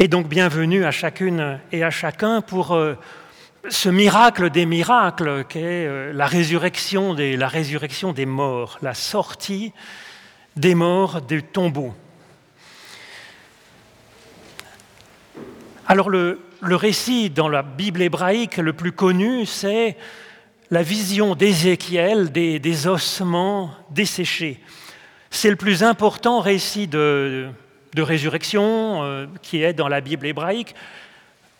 Et donc bienvenue à chacune et à chacun pour euh, ce miracle des miracles qu'est euh, la, résurrection des, morts, la sortie des morts du tombeau. Alors le, récit dans la Bible hébraïque le plus connu, c'est la vision d'Ézéchiel des, ossements desséchés. C'est le plus important récit de, de résurrection euh, qui est dans la Bible hébraïque.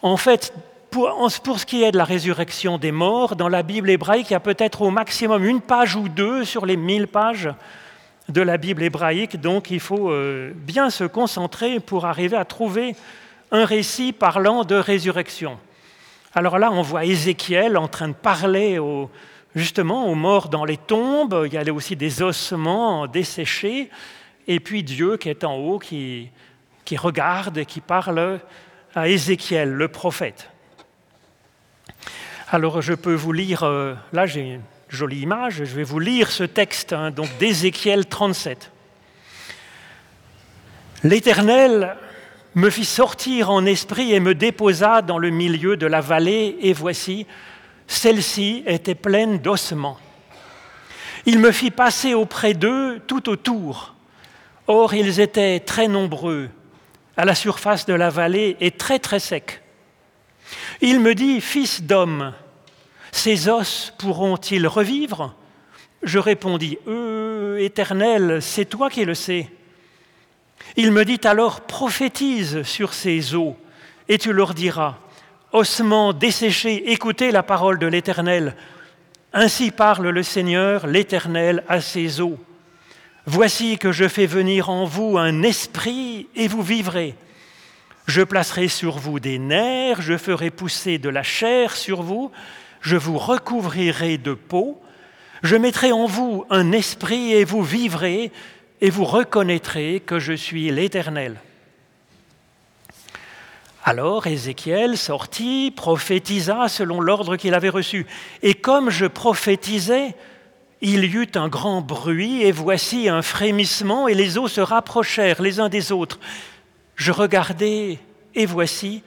En fait, pour, ce qui est de la résurrection des morts, dans la Bible hébraïque, il y a peut-être au maximum une page ou deux sur les mille pages de la Bible hébraïque, donc il faut euh, bien se concentrer pour arriver à trouver un récit parlant de résurrection. Alors là, on voit Ézéchiel en train de parler justement aux morts dans les tombes, il y a aussi des ossements desséchés, et puis Dieu qui est en haut, qui, qui regarde et qui parle à Ézéchiel, le prophète. Alors je peux vous lire, euh, là j'ai une jolie image, je vais vous lire ce texte hein, donc d'Ézéchiel 37. L'Éternel me fit sortir en esprit et me déposa dans le milieu de la vallée, et voici, celle-ci était pleine d'ossements. Il me fit passer auprès d'eux tout autour Or, ils étaient très nombreux à la surface de la vallée et très très secs. Il me dit, Fils d'homme, ces os pourront-ils revivre? Je répondis, Euh, Éternel, c'est toi qui le sais. Il me dit alors, prophétise sur ces eaux, et tu leur diras, ossements desséchés, écoutez la parole de l'Éternel. Ainsi parle le Seigneur, l'Éternel, à ces eaux. Voici que je fais venir en vous un esprit et vous vivrez. Je placerai sur vous des nerfs, je ferai pousser de la chair sur vous, je vous recouvrirai de peau, je mettrai en vous un esprit et vous vivrez, et vous reconnaîtrez que je suis l'Éternel. Alors Ézéchiel sortit, prophétisa selon l'ordre qu'il avait reçu. Et comme je prophétisais, il y eut un grand bruit, et voici un frémissement, et les eaux se rapprochèrent les uns des autres. Je regardai, et voici,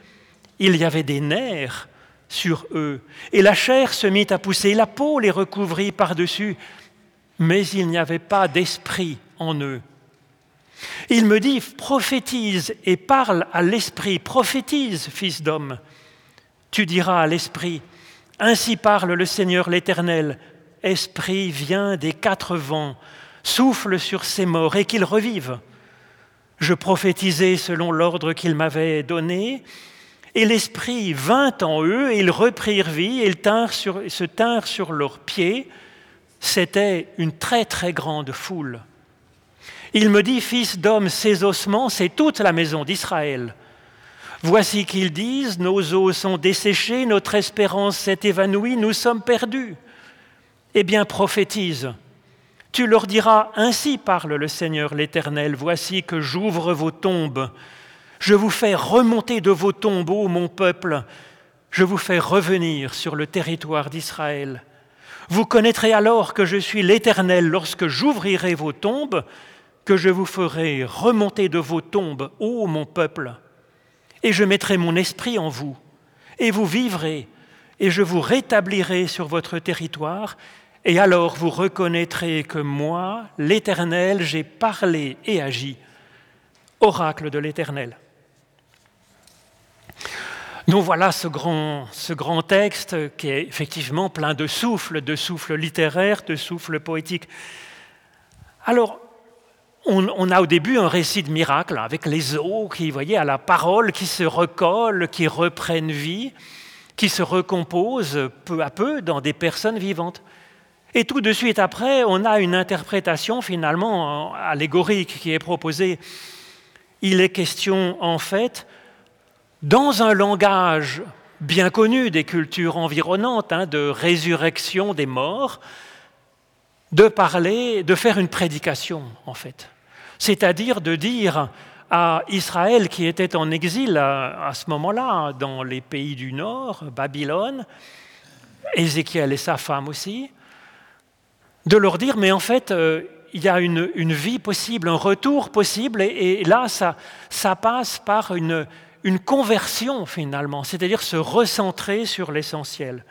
il y avait des nerfs sur eux, et la chair se mit à pousser, la peau les recouvrit par-dessus, mais il n'y avait pas d'esprit en eux. Il me dit, prophétise et parle à l'esprit, prophétise, fils d'homme. Tu diras à l'esprit, ainsi parle le Seigneur l'Éternel, Esprit vient des quatre vents, souffle sur ces morts et qu'ils revivent. Je prophétisai selon l'ordre qu'il m'avait donné, et l'Esprit vint en eux, et ils reprirent vie, et ils se tinrent sur leurs pieds. C'était une très très grande foule. Il me dit, Fils d'homme, ces ossements, c'est toute la maison d'Israël. Voici qu'ils disent, nos os sont desséchés, notre espérance s'est évanouie, nous sommes perdus. Eh bien, prophétise. Tu leur diras, Ainsi parle le Seigneur l'Éternel, voici que j'ouvre vos tombes, je vous fais remonter de vos tombeaux, mon peuple, je vous fais revenir sur le territoire d'Israël. Vous connaîtrez alors que je suis l'Éternel lorsque j'ouvrirai vos tombes, que je vous ferai remonter de vos tombes, ô mon peuple, et je mettrai mon esprit en vous, et vous vivrez, et je vous rétablirai sur votre territoire, et alors vous reconnaîtrez que moi, l'Éternel, j'ai parlé et agi. Oracle de l'Éternel. Nous voilà ce grand, ce grand texte qui est effectivement plein de souffles, de souffles littéraires, de souffles poétiques. Alors, on, a au début un récit de miracle avec les eaux qui, voyez, à la parole qui se recollent, qui reprennent vie, qui se recomposent peu à peu dans des personnes vivantes. Et tout de suite après, on a une interprétation finalement allégorique qui est proposée. Il est question en fait, dans un langage bien connu des cultures environnantes, hein, de résurrection des morts, de parler, de faire une prédication en fait. C'est-à-dire de dire à Israël qui était en exil à, à ce moment-là dans les pays du Nord, Babylone, Ézéchiel et sa femme aussi, de leur dire, mais en fait, euh, il y a une, vie possible, un retour possible, et, là, ça, passe par une, conversion finalement, c'est-à-dire se recentrer sur l'essentiel.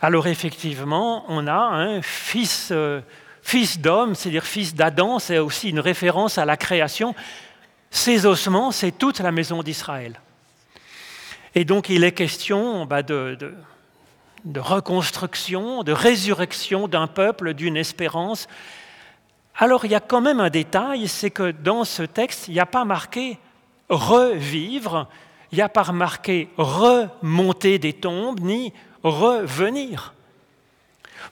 Alors effectivement, on a un fils, euh, fils d'homme, c'est-à-dire fils d'Adam, c'est aussi une référence à la création. Ces ossements, c'est toute la maison d'Israël. Et donc il est question bah, de reconstruction, de résurrection d'un peuple, d'une espérance. Alors il y a quand même un détail, c'est que dans ce texte, il n'y a pas marqué revivre, il n'y a pas marqué remonter des tombes, ni revenir.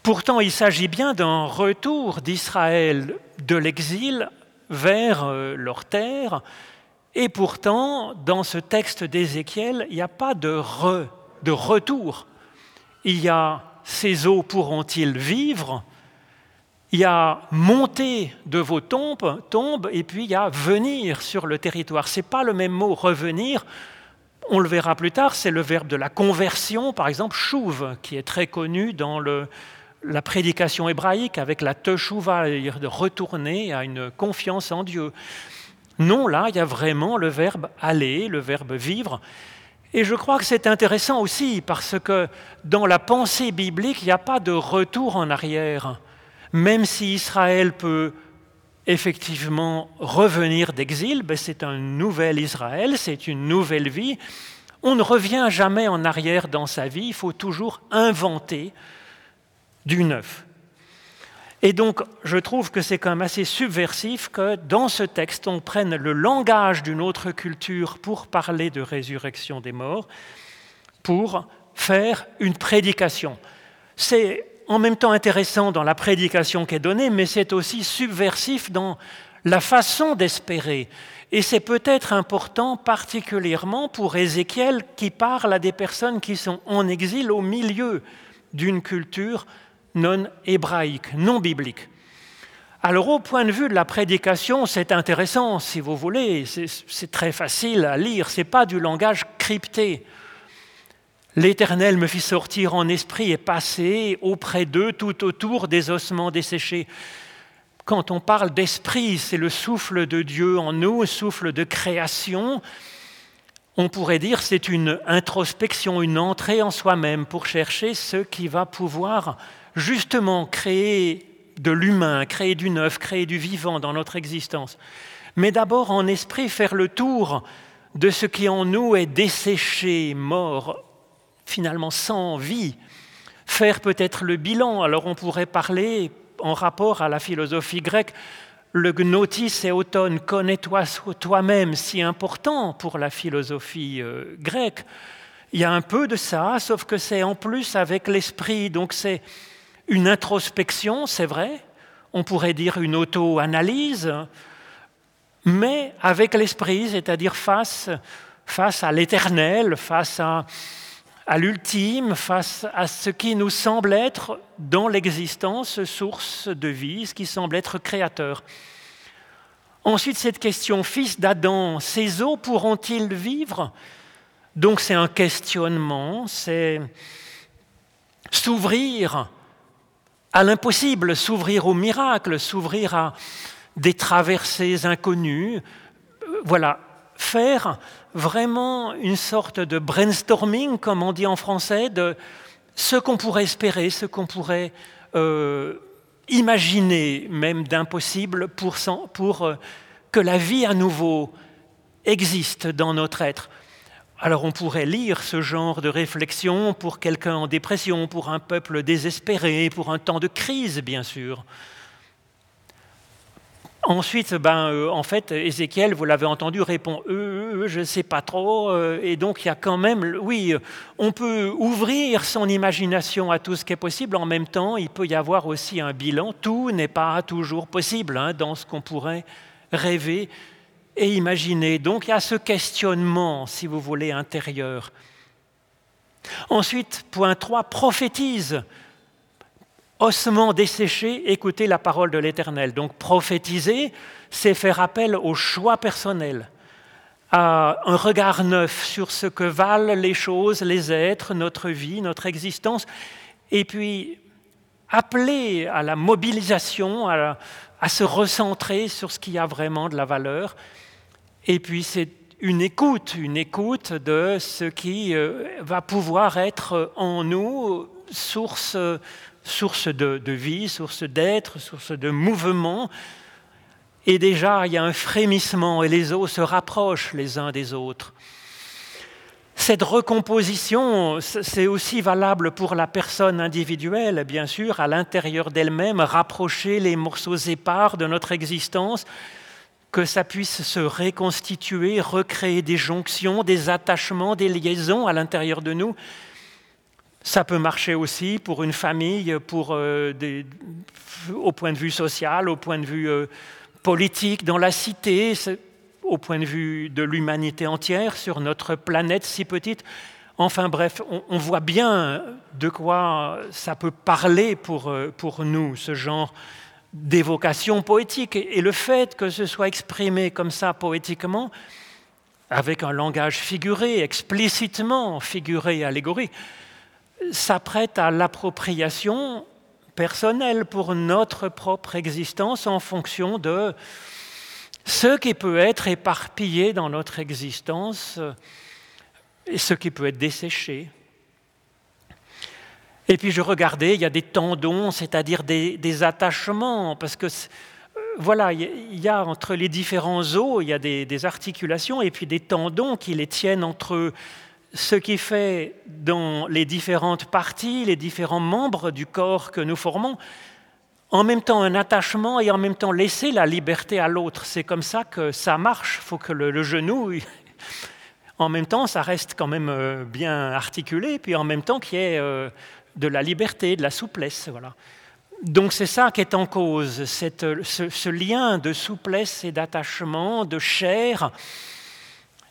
Pourtant, il s'agit bien d'un retour d'Israël de l'exil vers euh, leur terre, et pourtant, dans ce texte d'Ézéchiel, il n'y a pas de, de retour il y a ces eaux pourront-ils vivre? Il y a monter de vos tombes, et puis il y a venir sur le territoire. Ce n'est pas le même mot revenir. On le verra plus tard, c'est le verbe de la conversion, par exemple, chouve, qui est très connu dans la prédication hébraïque avec la teshuva, de retourner à une confiance en Dieu. Non, là, il y a vraiment le verbe aller, le verbe vivre. Et je crois que c'est intéressant aussi parce que dans la pensée biblique, il n'y a pas de retour en arrière. Même si Israël peut effectivement revenir d'exil, ben c'est un nouvel Israël, c'est une nouvelle vie. On ne revient jamais en arrière dans sa vie, il faut toujours inventer du neuf. Et donc, je trouve que c'est quand même assez subversif que dans ce texte, on prenne le langage d'une autre culture pour parler de résurrection des morts, pour faire une prédication. C'est en même temps intéressant dans la prédication qui est donnée, mais c'est aussi subversif dans la façon d'espérer. Et c'est peut-être important particulièrement pour Ézéchiel qui parle à des personnes qui sont en exil au milieu d'une culture non hébraïque, non biblique. Alors au point de vue de la prédication, c'est intéressant, si vous voulez, c'est très facile à lire, ce n'est pas du langage crypté. L'Éternel me fit sortir en esprit et passer auprès d'eux tout autour des ossements desséchés. Quand on parle d'esprit, c'est le souffle de Dieu en nous, souffle de création. On pourrait dire c'est une introspection, une entrée en soi-même pour chercher ce qui va pouvoir justement créer de l'humain, créer du neuf, créer du vivant dans notre existence, mais d'abord en esprit faire le tour de ce qui en nous est desséché, mort, finalement sans vie, faire peut-être le bilan. Alors on pourrait parler en rapport à la philosophie grecque, le gnotis et automne, connais-toi toi-même, si important pour la philosophie euh, grecque. Il y a un peu de ça, sauf que c'est en plus avec l'esprit, donc c'est une introspection, c'est vrai, on pourrait dire une auto-analyse, mais avec l'esprit, c'est-à-dire face, à l'éternel, face à, à l'ultime, face à ce qui nous semble être dans l'existence source de vie, ce qui semble être créateur. Ensuite, cette question, fils d'Adam, ces eaux pourront-ils vivre? Donc c'est un questionnement, c'est s'ouvrir à l'impossible, s'ouvrir au miracle, s'ouvrir à des traversées inconnues. Voilà, faire vraiment une sorte de brainstorming, comme on dit en français, de ce qu'on pourrait espérer, ce qu'on pourrait euh, imaginer, même d'impossible, pour, pour euh, que la vie à nouveau existe dans notre être. Alors on pourrait lire ce genre de réflexion pour quelqu'un en dépression, pour un peuple désespéré, pour un temps de crise, bien sûr. Ensuite, ben, euh, en fait, Ézéchiel, vous l'avez entendu, répond euh, euh, Je ne sais pas trop. et donc, il y a quand même, oui, on peut ouvrir son imagination à tout ce qui est possible. En même temps, il peut y avoir aussi un bilan. Tout n'est pas toujours possible hein, dans ce qu'on pourrait rêver et imaginer. Donc il y a ce questionnement, si vous voulez, intérieur. Ensuite, point 3, prophétise. Ossement desséché, écoutez la parole de l'Éternel. Donc prophétiser, c'est faire appel au choix personnel, à un regard neuf sur ce que valent les choses, les êtres, notre vie, notre existence, et puis appeler à la mobilisation, à, à se recentrer sur ce qui a vraiment de la valeur. Et puis c'est une écoute, une écoute de ce qui euh, va pouvoir être en nous source, source de, de vie, source d'être, source de mouvement. Et déjà, il y a un frémissement et les os se rapprochent les uns des autres. Cette recomposition, c'est aussi valable pour la personne individuelle, bien sûr, à l'intérieur d'elle-même, rapprocher les morceaux épars de notre existence, que ça puisse se reconstituer, recréer des jonctions, des attachements, des liaisons à l'intérieur de nous. Ça peut marcher aussi pour une famille, pour, euh, au point de vue social, au point de vue euh, politique, dans la cité au point de vue de l'humanité entière, sur notre planète si petite. Enfin bref, on, voit bien de quoi ça peut parler pour, euh, pour nous, ce genre d'évocation poétique. Et le fait que ce soit exprimé comme ça poétiquement, avec un langage figuré, explicitement figuré, allégorique, s'apprête à l'appropriation personnelle pour notre propre existence en fonction de ce qui peut être éparpillé dans notre existence et ce qui peut être desséché. Et puis je regardais, il y a des tendons, c'est-à-dire des, attachements, parce que euh, voilà, il y a entre les différents os, il y a des, des, articulations et puis des tendons qui les tiennent entre eux. Ce qui fait dans les différentes parties, les différents membres du corps que nous formons, en même temps un attachement et en même temps laisser la liberté à l'autre. C'est comme ça que ça marche. Il faut que le, genou, en même temps, ça reste quand même euh, bien articulé, puis en même temps qu'il y ait euh, de la liberté, de la souplesse. Voilà. Donc c'est ça qui est en cause, ce, lien de souplesse et d'attachement, de chair,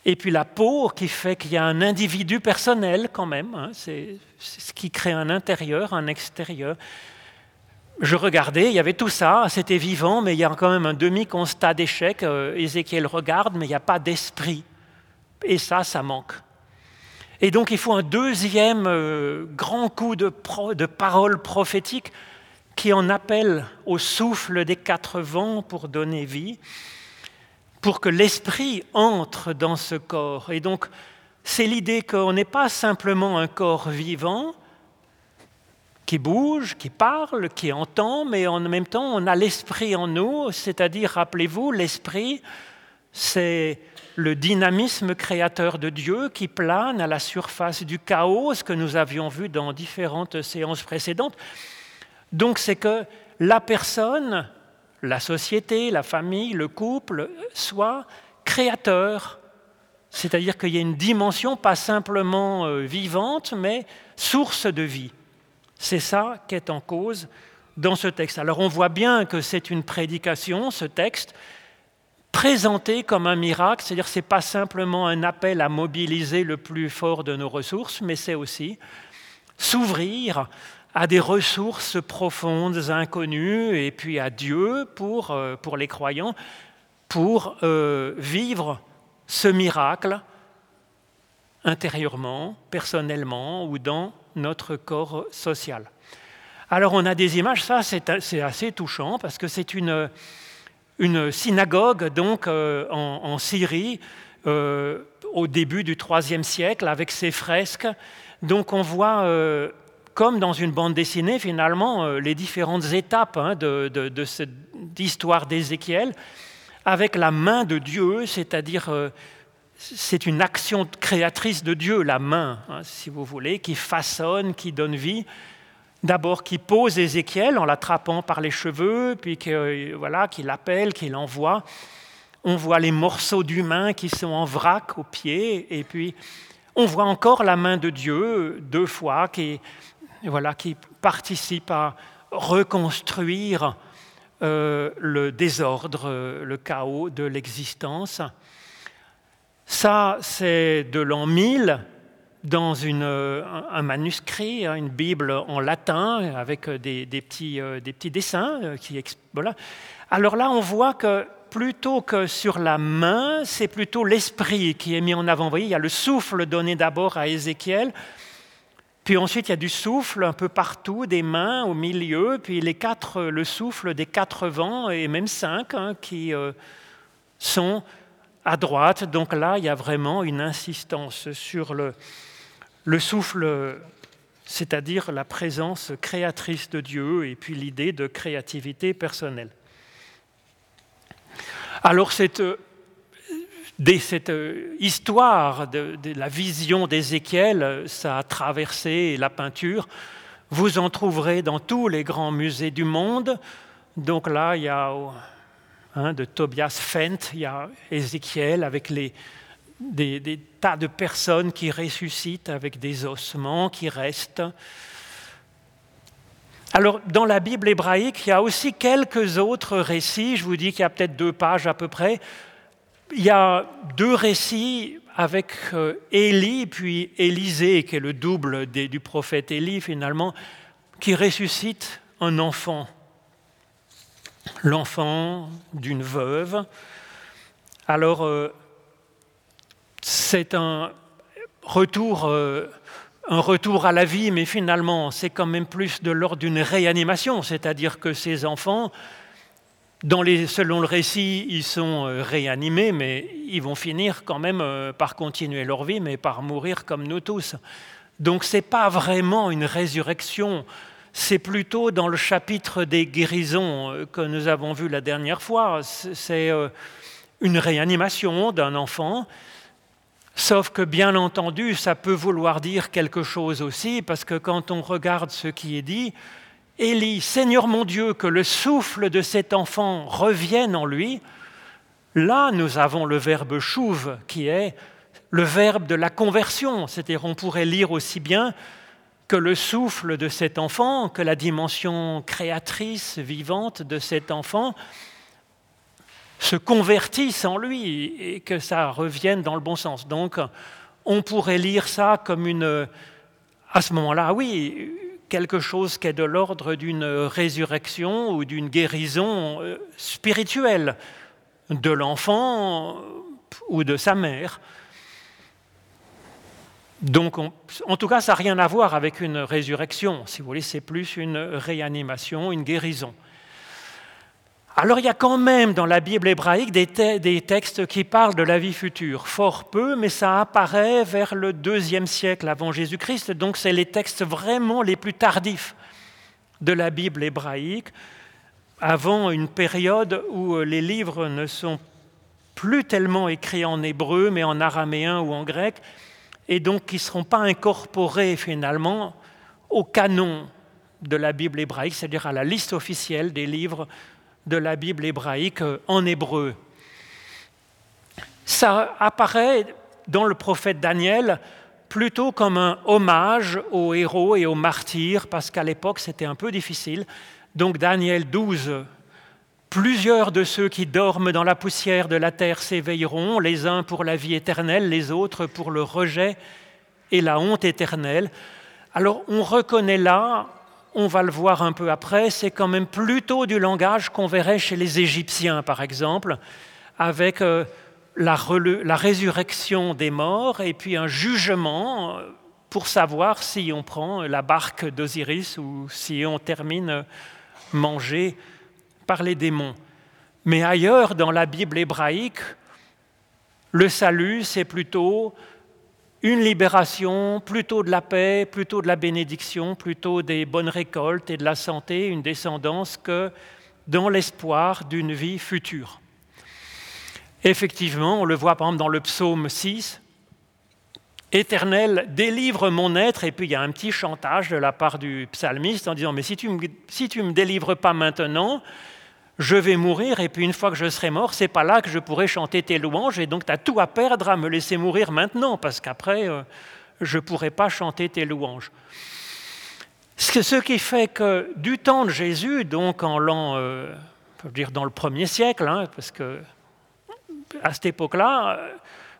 et puis la peau qui fait qu'il y a un individu personnel quand même. Hein. c'est ce qui crée un intérieur, un extérieur je regardais, il y avait tout ça, c'était vivant, mais il y a quand même un demi-constat d'échec. Euh, Ézéchiel regarde, mais il n'y a pas d'esprit. Et ça, ça manque. Et donc il faut un deuxième euh, grand coup de, de parole prophétique qui en appelle au souffle des quatre vents pour donner vie, pour que l'esprit entre dans ce corps. Et donc c'est l'idée qu'on n'est pas simplement un corps vivant, qui bouge, qui parle, qui entend, mais en même temps, on a l'esprit en nous, c'est-à-dire, rappelez-vous, l'esprit, c'est le dynamisme créateur de Dieu qui plane à la surface du chaos, ce que nous avions vu dans différentes séances précédentes. Donc c'est que la personne, la société, la famille, le couple, soit créateur, c'est-à-dire qu'il y a une dimension pas simplement euh, vivante, mais source de vie. C'est ça qui est en cause dans ce texte. Alors on voit bien que c'est une prédication, ce texte, présenté comme un miracle, c'est-à-dire ce n'est pas simplement un appel à mobiliser le plus fort de nos ressources, mais c'est aussi s'ouvrir à des ressources profondes, inconnues, et puis à Dieu pour, euh, pour les croyants, pour euh, vivre ce miracle intérieurement, personnellement ou dans notre corps social. Alors on a des images, ça c'est assez touchant parce que c'est une, une, synagogue donc euh, en, Syrie euh, au début du IIIe siècle avec ses fresques. Donc on voit euh, comme dans une bande dessinée finalement les différentes étapes hein, de, de, cette histoire d'Ézéchiel avec la main de Dieu, c'est-à-dire c'est une action créatrice de Dieu, la main, hein, si vous voulez, qui façonne, qui donne vie. D'abord, qui pose Ézéchiel en l'attrapant par les cheveux, puis qui euh, voilà, qui l'appelle, qui l'envoie. On voit les morceaux d'humain qui sont en vrac au pied, et puis on voit encore la main de Dieu deux fois qui, voilà, qui participe à reconstruire euh, le désordre, le chaos de l'existence. Ça, c'est de l'an 1000 dans euh, un manuscrit, hein, une Bible en latin avec euh, des, petits, euh, des petits, dessins. Alors là, on voit que plutôt que sur la main, c'est plutôt l'esprit qui est mis en avant. Vous voyez, il y a le souffle donné d'abord à Ézéchiel, puis ensuite il y a du souffle un peu partout, des mains au milieu, puis les quatre, le souffle des quatre vents, et même cinq, hein, qui sont à droite. Donc là, il y a vraiment une insistance sur le, le souffle, c'est-à-dire la présence créatrice de Dieu et puis l'idée de créativité personnelle. Alors cette, cette histoire de, de la vision d'Ézéchiel, ça a traversé la peinture. Vous en trouverez dans tous les grands musées du monde. Donc là, il y a hein, de Tobias Fent, il y a Ézéchiel avec des, tas de personnes qui ressuscitent avec des ossements qui restent. Alors, dans la Bible hébraïque, il y a aussi quelques autres récits. Je vous dis qu'il y a peut-être deux pages à peu près. Il y a deux récits avec euh, Élie, puis Élisée, qui est le double du prophète Élie finalement, qui ressuscite un enfant l'enfant d'une veuve. Alors, euh, c'est un retour, euh, un retour à la vie, mais finalement, c'est quand même plus de l'ordre d'une réanimation, c'est-à-dire que ces enfants, selon le récit, ils sont euh, réanimés, mais ils vont finir quand même par continuer leur vie, mais par mourir comme nous tous. Donc, ce n'est pas vraiment une résurrection c'est plutôt dans le chapitre des guérisons euh, que nous avons vu la dernière fois. C'est euh, une réanimation d'un enfant, sauf que bien entendu, ça peut vouloir dire quelque chose aussi, parce que quand on regarde ce qui est dit, Élie, Seigneur mon Dieu, que le souffle de cet enfant revienne en lui, là nous avons le verbe chouve, qui est le verbe de la conversion, c'est-à-dire on pourrait lire aussi bien que le souffle de cet enfant, que la dimension créatrice, vivante de cet enfant se convertisse en lui et que ça revienne dans le bon sens. Donc, on pourrait lire ça comme une, à ce moment-là, oui, quelque chose qui est de l'ordre d'une résurrection ou d'une guérison euh, spirituelle de l'enfant ou de sa mère. Donc, en tout cas, ça n'a rien à voir avec une résurrection. Si vous voulez, c'est plus une réanimation, une guérison. Alors, il y a quand même dans la Bible hébraïque des, des, textes qui parlent de la vie future. Fort peu, mais ça apparaît vers le deuxième siècle avant Jésus-Christ. Donc, c'est les textes vraiment les plus tardifs de la Bible hébraïque, avant une période où les livres ne sont plus tellement écrits en hébreu, mais en araméen ou en grec et donc qui ne seront pas incorporés finalement au canon de la Bible hébraïque, c'est-à-dire à la liste officielle des livres de la Bible hébraïque en hébreu. Ça apparaît dans le prophète Daniel plutôt comme un hommage aux héros et aux martyrs, parce qu'à l'époque c'était un peu difficile. Donc Daniel 12, Plusieurs de ceux qui dorment dans la poussière de la terre s'éveilleront, les uns pour la vie éternelle, les autres pour le rejet et la honte éternelle. Alors on reconnaît là, on va le voir un peu après, c'est quand même plutôt du langage qu'on verrait chez les Égyptiens, par exemple, avec euh, la, la résurrection des morts et puis un jugement euh, pour savoir si on prend la barque d'Osiris ou si on termine manger par les démons. Mais ailleurs, dans la Bible hébraïque, le salut, c'est plutôt une libération, plutôt de la paix, plutôt de la bénédiction, plutôt des bonnes récoltes et de la santé, une descendance, que dans l'espoir d'une vie future. Effectivement, on le voit par exemple dans le psaume 6, Éternel, délivre mon être, et puis il y a un petit chantage de la part du psalmiste en disant, mais si tu ne me, si me délivres pas maintenant, je vais mourir et puis une fois que je serai mort, c'est pas là que je pourrai chanter tes louanges et donc tu as tout à perdre à me laisser mourir maintenant parce qu'après euh, je ne pourrai pas chanter tes louanges. Ce qui fait que du temps de Jésus, donc en l'an, euh, dire dans le premier siècle, hein, parce que à cette époque-là, euh,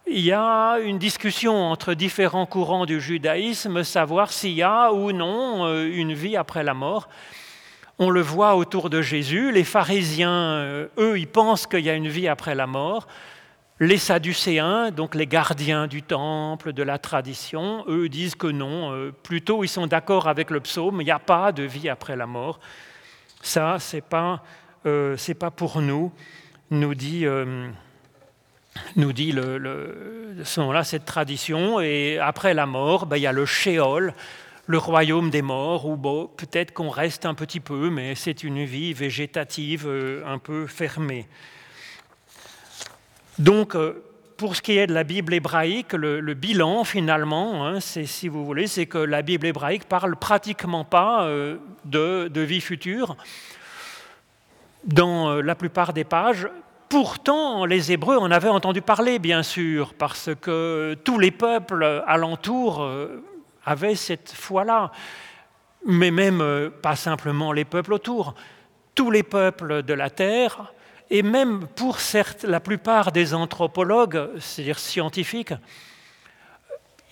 il y a une discussion entre différents courants du judaïsme, savoir s'il y a ou non une vie après la mort. On le voit autour de Jésus. Les pharisiens, euh, eux, ils pensent qu'il y a une vie après la mort. Les sadducéens, donc les gardiens du temple, de la tradition, eux disent que non. Euh, plutôt, ils sont d'accord avec le psaume, il n'y a pas de vie après la mort. Ça, ce n'est pas, euh, pas, pour nous, nous dit, nous dit le, ce moment-là cette tradition. Et après la mort, ben, il y a le Sheol, le royaume des morts, où bon, peut-être qu'on reste un petit peu, mais c'est une vie végétative euh, un peu fermée. Donc, euh, pour ce qui est de la Bible hébraïque, le, bilan finalement, hein, c'est, si vous voulez, c'est que la Bible hébraïque parle pratiquement pas euh, de, vie future dans la plupart des pages. Pourtant, les Hébreux en avaient entendu parler, bien sûr, parce que tous les peuples alentours euh, avaient cette foi-là. Mais même euh, pas simplement les peuples autour, tous les peuples de la terre, et même pour la plupart des anthropologues, c'est-à-dire scientifiques,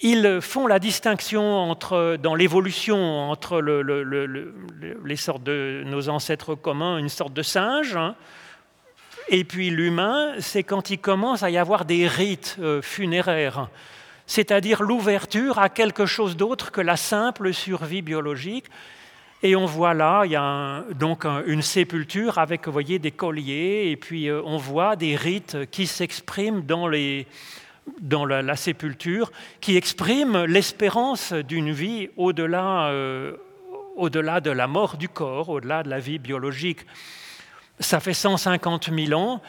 ils font la distinction entre, dans l'évolution entre les sortes de nos ancêtres communs, une sorte de singe, hein, et puis l'humain, c'est quand il commence à y avoir des rites euh, funéraires, c'est-à-dire l'ouverture à quelque chose d'autre que la simple survie biologique. Et on voit là, il y a donc une sépulture avec, voyez, des colliers, et puis euh, on voit des rites qui s'expriment dans, dans la, sépulture, qui expriment l'espérance d'une vie au-delà euh, au-delà de la mort du corps, au-delà de la vie biologique. Ça fait 150 000 ans.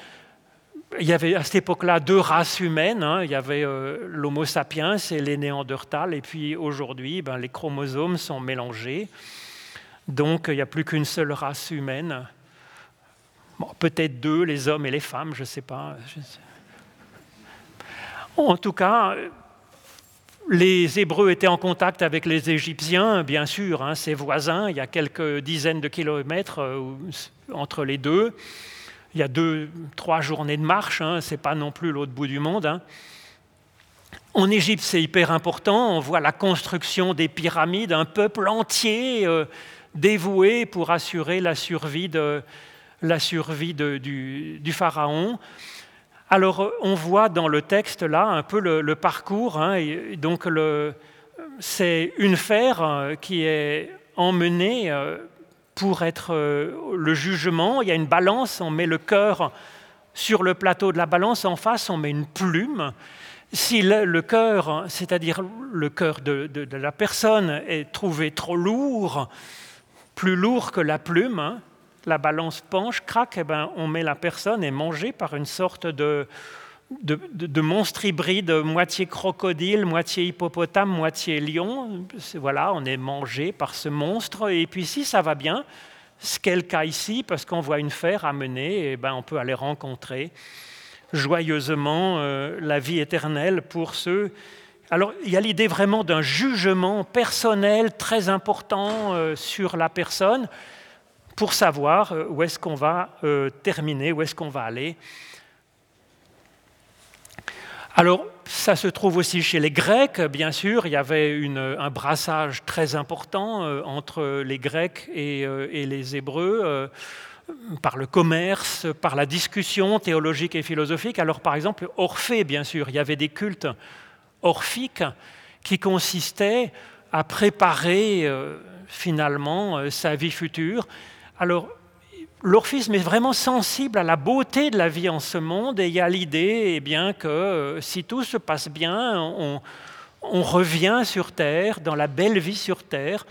Il y avait à cette époque-là deux races humaines. Hein. Il y avait euh, l'Homo sapiens et les Néandertals. Et puis aujourd'hui, ben, les chromosomes sont mélangés. Donc il n'y a plus qu'une seule race humaine. Peut-être deux, les hommes et les femmes, je ne sais pas. En tout cas, les Hébreux étaient en contact avec les Égyptiens, bien sûr, hein, ses voisins. Il y a quelques dizaines de kilomètres euh, entre les deux. Il y a deux, trois journées de marche. Hein, Ce n'est pas non plus l'autre bout du monde. Hein. En Égypte, c'est hyper important. On voit la construction des pyramides, un peuple entier euh, dévoué pour assurer la survie, de, la survie du, pharaon. Alors, on voit dans le texte là un peu le, parcours. Hein, donc, c'est une fer qui est emmenée euh, pour être euh, le jugement. Il y a une balance, on met le cœur sur le plateau de la balance, en face, on met une plume. Si le, cœur, c'est-à-dire le cœur de, la personne, est trouvé trop lourd, plus lourd que la plume, hein, la balance penche, craque, eh ben, on met la personne et mangée par une sorte de, de, monstre hybride, moitié crocodile, moitié hippopotame, moitié lion. Voilà, on est mangé par ce monstre. Et puis si ça va bien, ce qu'est le cas ici, parce qu'on voit une fer amener, et eh ben, on peut aller rencontrer joyeusement euh, la vie éternelle pour ceux. Alors il y a l'idée vraiment d'un jugement personnel très important euh, sur la personne pour savoir euh, où est-ce qu'on va terminer, où est-ce qu'on va aller. Alors, ça se trouve aussi chez les Grecs, bien sûr. Il y avait un brassage très important euh, entre les Grecs et, les Hébreux par le commerce, par la discussion théologique et philosophique. Alors, par exemple, Orphée, bien sûr, il y avait des cultes orphiques qui consistaient à préparer finalement sa vie future alors, l'orphisme est vraiment sensible à la beauté de la vie en ce monde et il y a l'idée eh bien, que euh, si tout se passe bien, on, revient sur Terre, dans la belle vie sur Terre.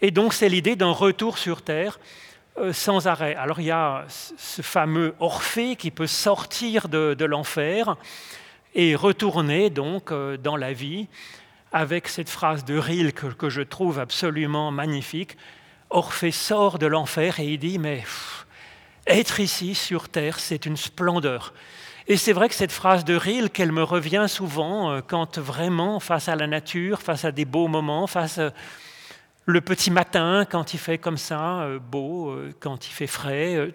Et donc c'est l'idée d'un retour sur Terre euh, sans arrêt. Alors il y a ce fameux Orphée qui peut sortir de, l'enfer et retourner donc euh, dans la vie avec cette phrase de Rilke que je trouve absolument magnifique. Orphée sort de l'enfer et il dit, mais être ici sur Terre, c'est une splendeur. Et c'est vrai que cette phrase de Rilke, qu'elle me revient souvent euh, quand vraiment, face à la nature, face à des beaux moments, face euh, le petit matin, quand il fait comme ça, euh, beau, quand il fait frais,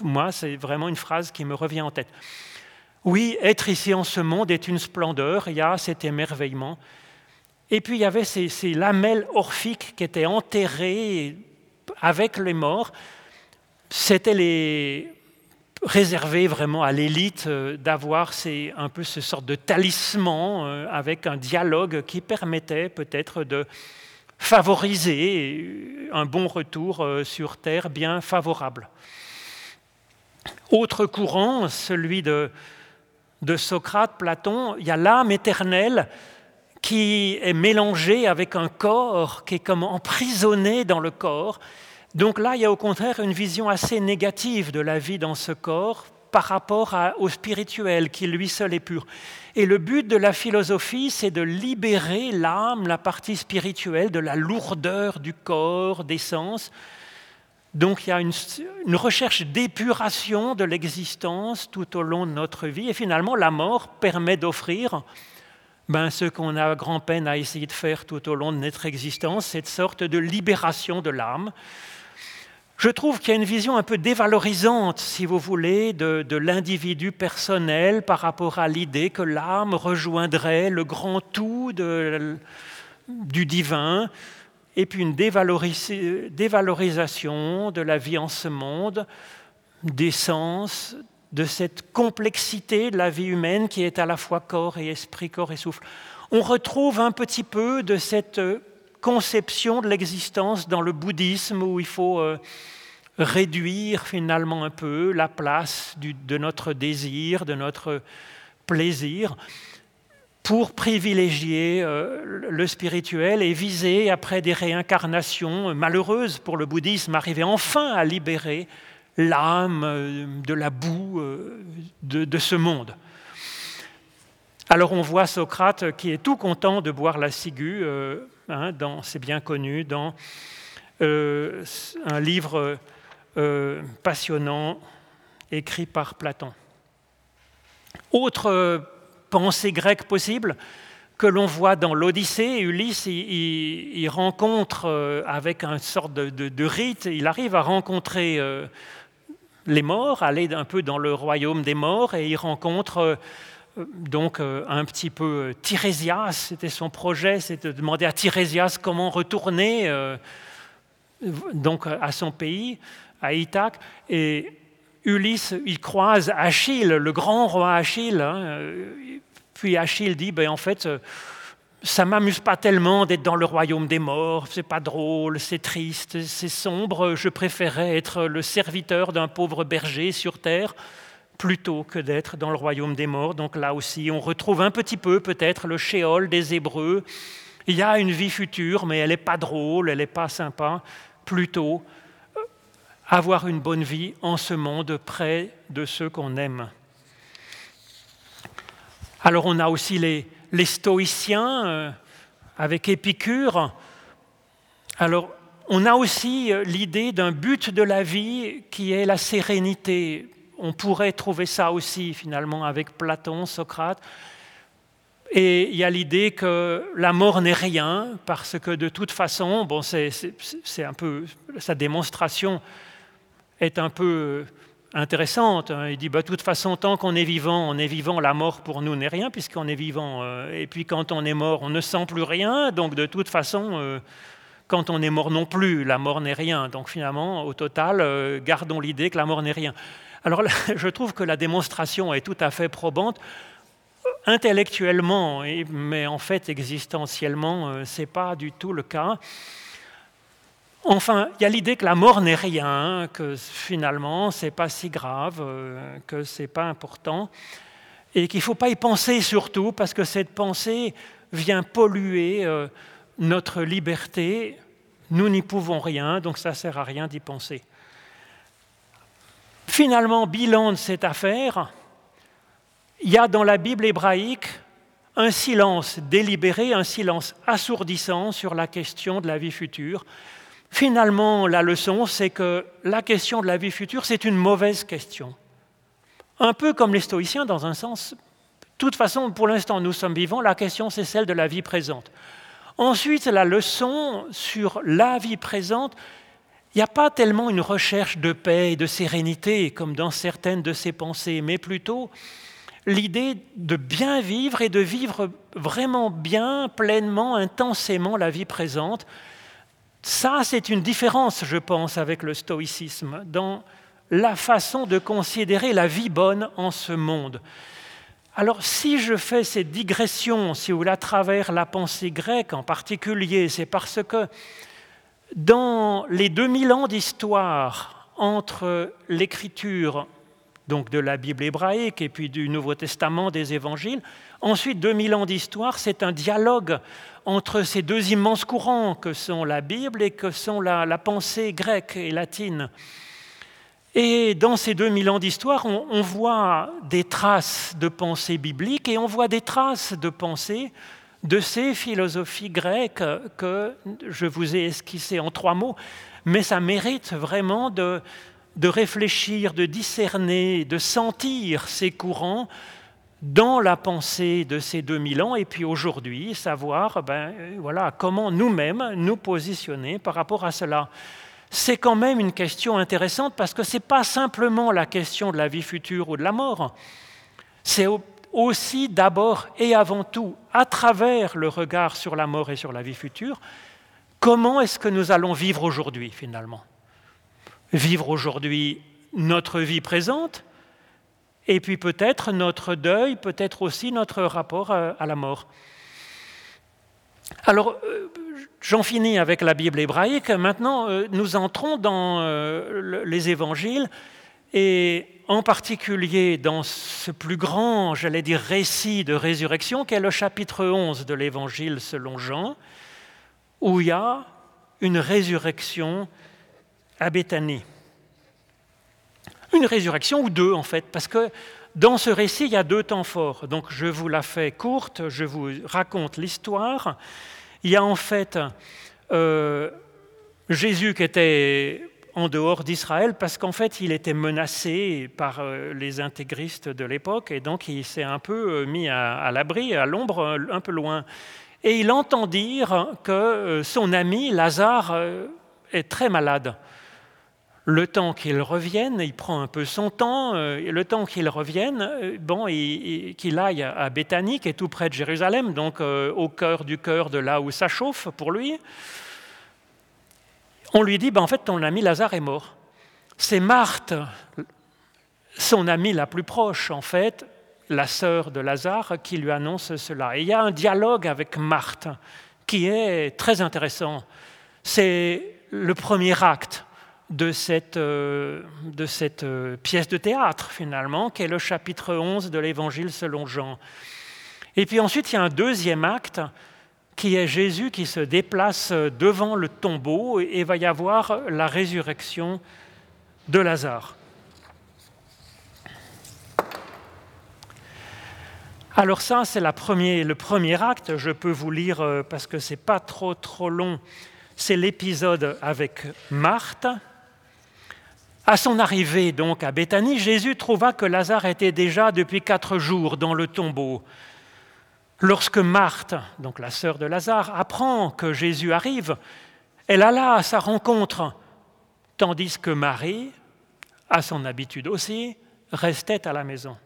moi, c'est vraiment une phrase qui me revient en tête. Oui, être ici en ce monde est une splendeur, il y a cet émerveillement. Et puis il y avait ces, lamelles orphiques qui étaient enterrées avec les morts. C'était réservé vraiment à l'élite euh, d'avoir un peu ce sorte de talisman euh, avec un dialogue qui permettait peut-être de favoriser un bon retour euh, sur Terre bien favorable. Autre courant, celui de Socrate, Platon, il y a l'âme éternelle qui est mélangée avec un corps qui est comme emprisonné dans le corps. Donc là, il y a au contraire une vision assez négative de la vie dans ce corps par rapport au spirituel qui lui seul est pur. Et le but de la philosophie, c'est de libérer l'âme, la partie spirituelle, de la lourdeur du corps, des sens. Donc il y a une, recherche d'épuration de l'existence tout au long de notre vie. Et finalement, la mort permet d'offrir ben, ce qu'on a grand-peine à essayer de faire tout au long de notre existence, cette sorte de libération de l'âme. Je trouve qu'il y a une vision un peu dévalorisante, si vous voulez, de, l'individu personnel par rapport à l'idée que l'âme rejoindrait le grand tout du divin, et puis une dévalorisation de la vie en ce monde, des sens, de cette complexité de la vie humaine qui est à la fois corps et esprit, corps et souffle. On retrouve un petit peu de cette conception de l'existence dans le bouddhisme où il faut euh, réduire finalement un peu la place de notre désir, de notre plaisir, pour privilégier euh, le spirituel et viser, après des réincarnations malheureuses pour le bouddhisme, arriver enfin à libérer l'âme euh, de la boue de ce monde. Alors on voit Socrate qui est tout content de boire la ciguë, hein, c'est bien connu, dans euh, un livre euh, passionnant écrit par Platon. Autre euh, pensée grecque possible que l'on voit dans l'Odyssée, Ulysse, il, rencontre avec un sorte de, de, rite, il arrive à rencontrer les morts, aller un peu dans le royaume des morts, et il rencontre donc euh, un petit peu euh, Tirésias, c'était son projet, c'était de demander à Tirésias comment retourner euh, donc à son pays, à Ithaque. Et Ulysse, il croise Achille, le grand roi Achille. Hein, puis Achille dit, ben, en fait, ça m'amuse pas tellement d'être dans le royaume des morts, c'est pas drôle, c'est triste, c'est sombre, je préférais être le serviteur d'un pauvre berger sur terre plutôt que d'être dans le royaume des morts. Donc là aussi, on retrouve un petit peu peut-être le shéol des Hébreux. Il y a une vie future, mais elle n'est pas drôle, elle n'est pas sympa. Plutôt euh, avoir une bonne vie en ce monde près de ceux qu'on aime. Alors on a aussi les, les stoïciens euh, avec Épicure. Alors on a aussi euh, l'idée d'un but de la vie qui est la sérénité, on pourrait trouver ça aussi finalement avec Platon, Socrate. Et il y a l'idée que la mort n'est rien, parce que de toute façon, bon, c'est, un peu, sa démonstration est un peu intéressante. Hein. Il dit, bah, de toute façon, tant qu'on est vivant, on est vivant, la mort pour nous n'est rien, puisqu'on est vivant. Euh, et puis quand on est mort, on ne sent plus rien, donc de toute façon, euh, quand on est mort non plus, la mort n'est rien. Donc finalement, au total, euh, gardons l'idée que la mort n'est rien. Alors je trouve que la démonstration est tout à fait probante. Intellectuellement, mais en fait existentiellement, ce n'est pas du tout le cas. Enfin, il y a l'idée que la mort n'est rien, que finalement, ce n'est pas si grave, euh, que ce n'est pas important, et qu'il ne faut pas y penser surtout, parce que cette pensée vient polluer euh, notre liberté. Nous n'y pouvons rien, donc ça ne sert à rien d'y penser. Finalement, bilan de cette affaire, il y a dans la Bible hébraïque un silence délibéré, un silence assourdissant sur la question de la vie future. Finalement, la leçon, c'est que la question de la vie future, c'est une mauvaise question. Un peu comme les stoïciens, dans un sens. De toute façon, pour l'instant, nous sommes vivants, la question, c'est celle de la vie présente. Ensuite, la leçon sur la vie présente, il n'y a pas tellement une recherche de paix et de sérénité comme dans certaines de ses pensées, mais plutôt l'idée de bien vivre et de vivre vraiment bien, pleinement, intensément la vie présente. Ça, c'est une différence, je pense, avec le stoïcisme, dans la façon de considérer la vie bonne en ce monde. Alors si je fais cette digression, si vous voulez, à travers la pensée grecque en particulier, c'est parce que dans les 2000 ans d'histoire entre l'écriture donc de la Bible hébraïque et puis du Nouveau Testament, des évangiles. Ensuite, 2000 ans d'histoire, c'est un dialogue entre ces deux immenses courants que sont la Bible et que sont la, pensée grecque et latine. Et dans ces 2000 ans d'histoire, on, on, voit des traces de pensée biblique et on voit des traces de pensée de ces philosophies grecques que je vous ai esquissées en trois mots, mais ça mérite vraiment de, de réfléchir, de discerner, de sentir ces courants dans la pensée de ces 2000 ans et puis aujourd'hui savoir ben, voilà, comment nous-mêmes nous positionner par rapport à cela. C'est quand même une question intéressante parce que ce n'est pas simplement la question de la vie future ou de la mort, c'est aussi d'abord et avant tout, à travers le regard sur la mort et sur la vie future, comment est-ce que nous allons vivre aujourd'hui finalement? Vivre aujourd'hui notre vie présente, et puis peut-être notre deuil, peut-être aussi notre rapport à, la mort. Alors, euh, j'en finis avec la Bible hébraïque. Maintenant, euh, nous entrons dans euh, les évangiles, et en particulier dans ce plus grand, j'allais dire, récit de résurrection, qu'est le chapitre 11 de l'évangile selon Jean, où il y a une résurrection à Béthanie. Une résurrection ou deux en fait, parce que dans ce récit, il y a deux temps forts. Donc je vous la fais courte, je vous raconte l'histoire. Il y a en fait euh, Jésus qui était en dehors d'Israël parce qu'en fait il était menacé par euh, les intégristes de l'époque et donc il s'est un peu euh, mis à, à l'abri, à l'ombre, un peu loin. Et il entend dire que son ami Lazare est très malade. Le temps qu'il revienne, il prend un peu son temps, euh, le temps qu'il revienne, euh, bon, qu'il aille à Béthanie, qui est tout près de Jérusalem, donc euh, au cœur du cœur de là où ça chauffe pour lui. On lui dit, ben, en fait, ton ami Lazare est mort. C'est Marthe, son amie la plus proche, en fait, la sœur de Lazare, qui lui annonce cela. Et il y a un dialogue avec Marthe qui est très intéressant. C'est le premier acte de cette, euh, euh, pièce de théâtre, finalement, qui est le chapitre 11 de l'Évangile selon Jean. Et puis ensuite, il y a un deuxième acte qui est Jésus qui se déplace devant le tombeau et va y avoir la résurrection de Lazare. Alors ça, c'est le premier acte. Je peux vous lire euh, parce que c'est pas trop trop long. C'est l'épisode avec Marthe, à son arrivée donc à Béthanie, Jésus trouva que Lazare était déjà depuis quatre jours dans le tombeau. Lorsque Marthe, donc la sœur de Lazare, apprend que Jésus arrive, elle alla à sa rencontre, tandis que Marie, à son habitude aussi, restait à la maison.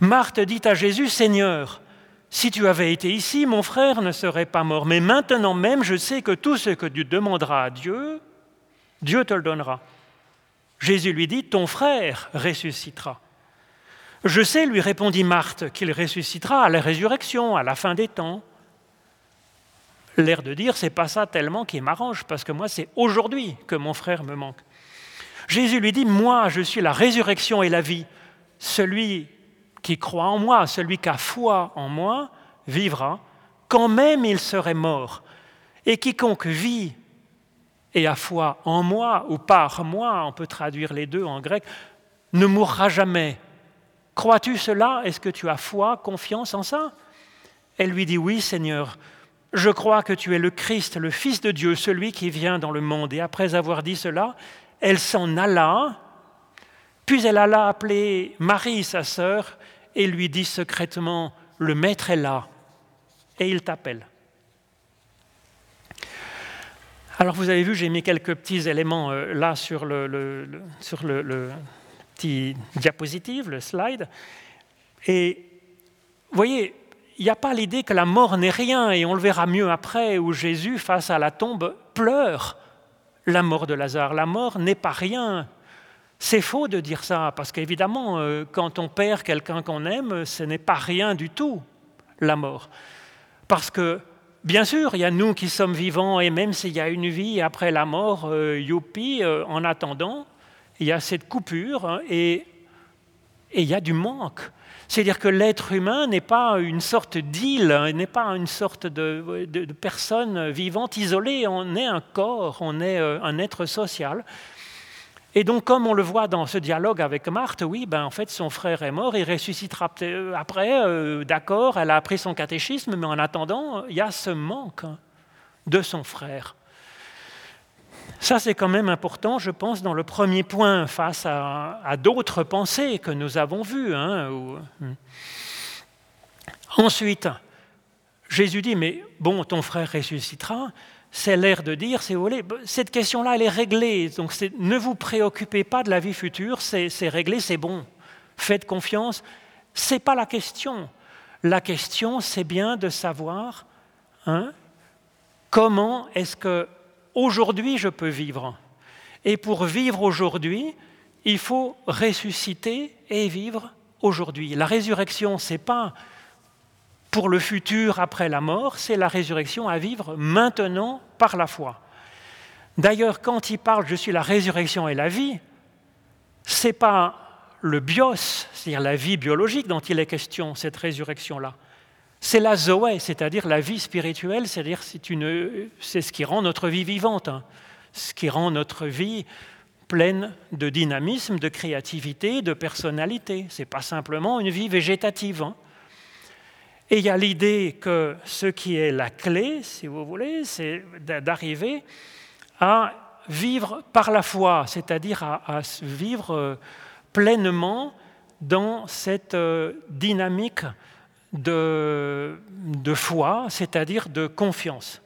Marthe dit à Jésus, Seigneur, si tu avais été ici, mon frère ne serait pas mort, mais maintenant même je sais que tout ce que tu demanderas à Dieu, Dieu te le donnera. Jésus lui dit, Ton frère ressuscitera. Je sais, lui répondit Marthe, qu'il ressuscitera à la résurrection, à la fin des temps. L'air de dire, c'est pas ça tellement qui m'arrange, parce que moi, c'est aujourd'hui que mon frère me manque. Jésus lui dit, Moi, je suis la résurrection et la vie. Celui qui croit en moi, celui qui a foi en moi, vivra, quand même il serait mort. Et quiconque vit et à foi en moi ou par moi, on peut traduire les deux en grec, ne mourra jamais. Crois-tu cela? Est-ce que tu as foi, confiance en ça? Elle lui dit oui Seigneur, je crois que tu es le Christ, le Fils de Dieu, celui qui vient dans le monde. Et après avoir dit cela, elle s'en alla, puis elle alla appeler Marie, sa sœur, et lui dit secrètement, le Maître est là, et il t'appelle. Alors vous avez vu, j'ai mis quelques petits éléments euh, là sur le, sur le, petit diapositive, le slide. Et vous voyez, il n'y a pas l'idée que la mort n'est rien, et on le verra mieux après, où Jésus, face à la tombe, pleure la mort de Lazare. La mort n'est pas rien. C'est faux de dire ça, parce qu'évidemment, euh, quand on perd quelqu'un qu'on aime, ce n'est pas rien du tout, la mort. Parce que Bien sûr, il y a nous qui sommes vivants et même s'il y a une vie après la mort, euh, youpi, euh, en attendant, il y a cette coupure hein, et il y a du manque. C'est-à-dire que l'être humain n'est pas une sorte d'île, hein, n'est pas une sorte de, personne vivante isolée, on est un corps, on est euh, un être social. Et donc, comme on le voit dans ce dialogue avec Marthe, oui, ben, en fait, son frère est mort, il ressuscitera euh, après, euh, d'accord, elle a appris son catéchisme, mais en attendant, il y a ce manque hein, de son frère. Ça, c'est quand même important, je pense, dans le premier point, face à, d'autres pensées que nous avons vues. Hein, hmm. Ensuite, Jésus dit, mais bon, ton frère ressuscitera. C'est l'air de dire, si vous voulez, cette question-là, elle est réglée. Donc ne vous préoccupez pas de la vie future, c'est réglé, c'est bon. Faites confiance. Ce n'est pas la question. La question, c'est bien de savoir hein, comment est-ce que aujourd'hui je peux vivre. Et pour vivre aujourd'hui, il faut ressusciter et vivre aujourd'hui. La résurrection, ce n'est pas pour le futur après la mort, c'est la résurrection à vivre maintenant par la foi. D'ailleurs, quand il parle je suis la résurrection et la vie, ce n'est pas le bios, c'est-à-dire la vie biologique dont il est question, cette résurrection-là c'est la Zoé, c'est-à-dire la vie spirituelle, c'est-à-dire c'est ce qui rend notre vie vivante, hein. ce qui rend notre vie pleine de dynamisme, de créativité, de personnalité. Ce n'est pas simplement une vie végétative. Hein. Et il y a l'idée que ce qui est la clé, si vous voulez, c'est d'arriver à vivre par la foi, c'est-à-dire à, vivre euh, pleinement dans cette euh, dynamique de, foi, c'est-à-dire de confiance.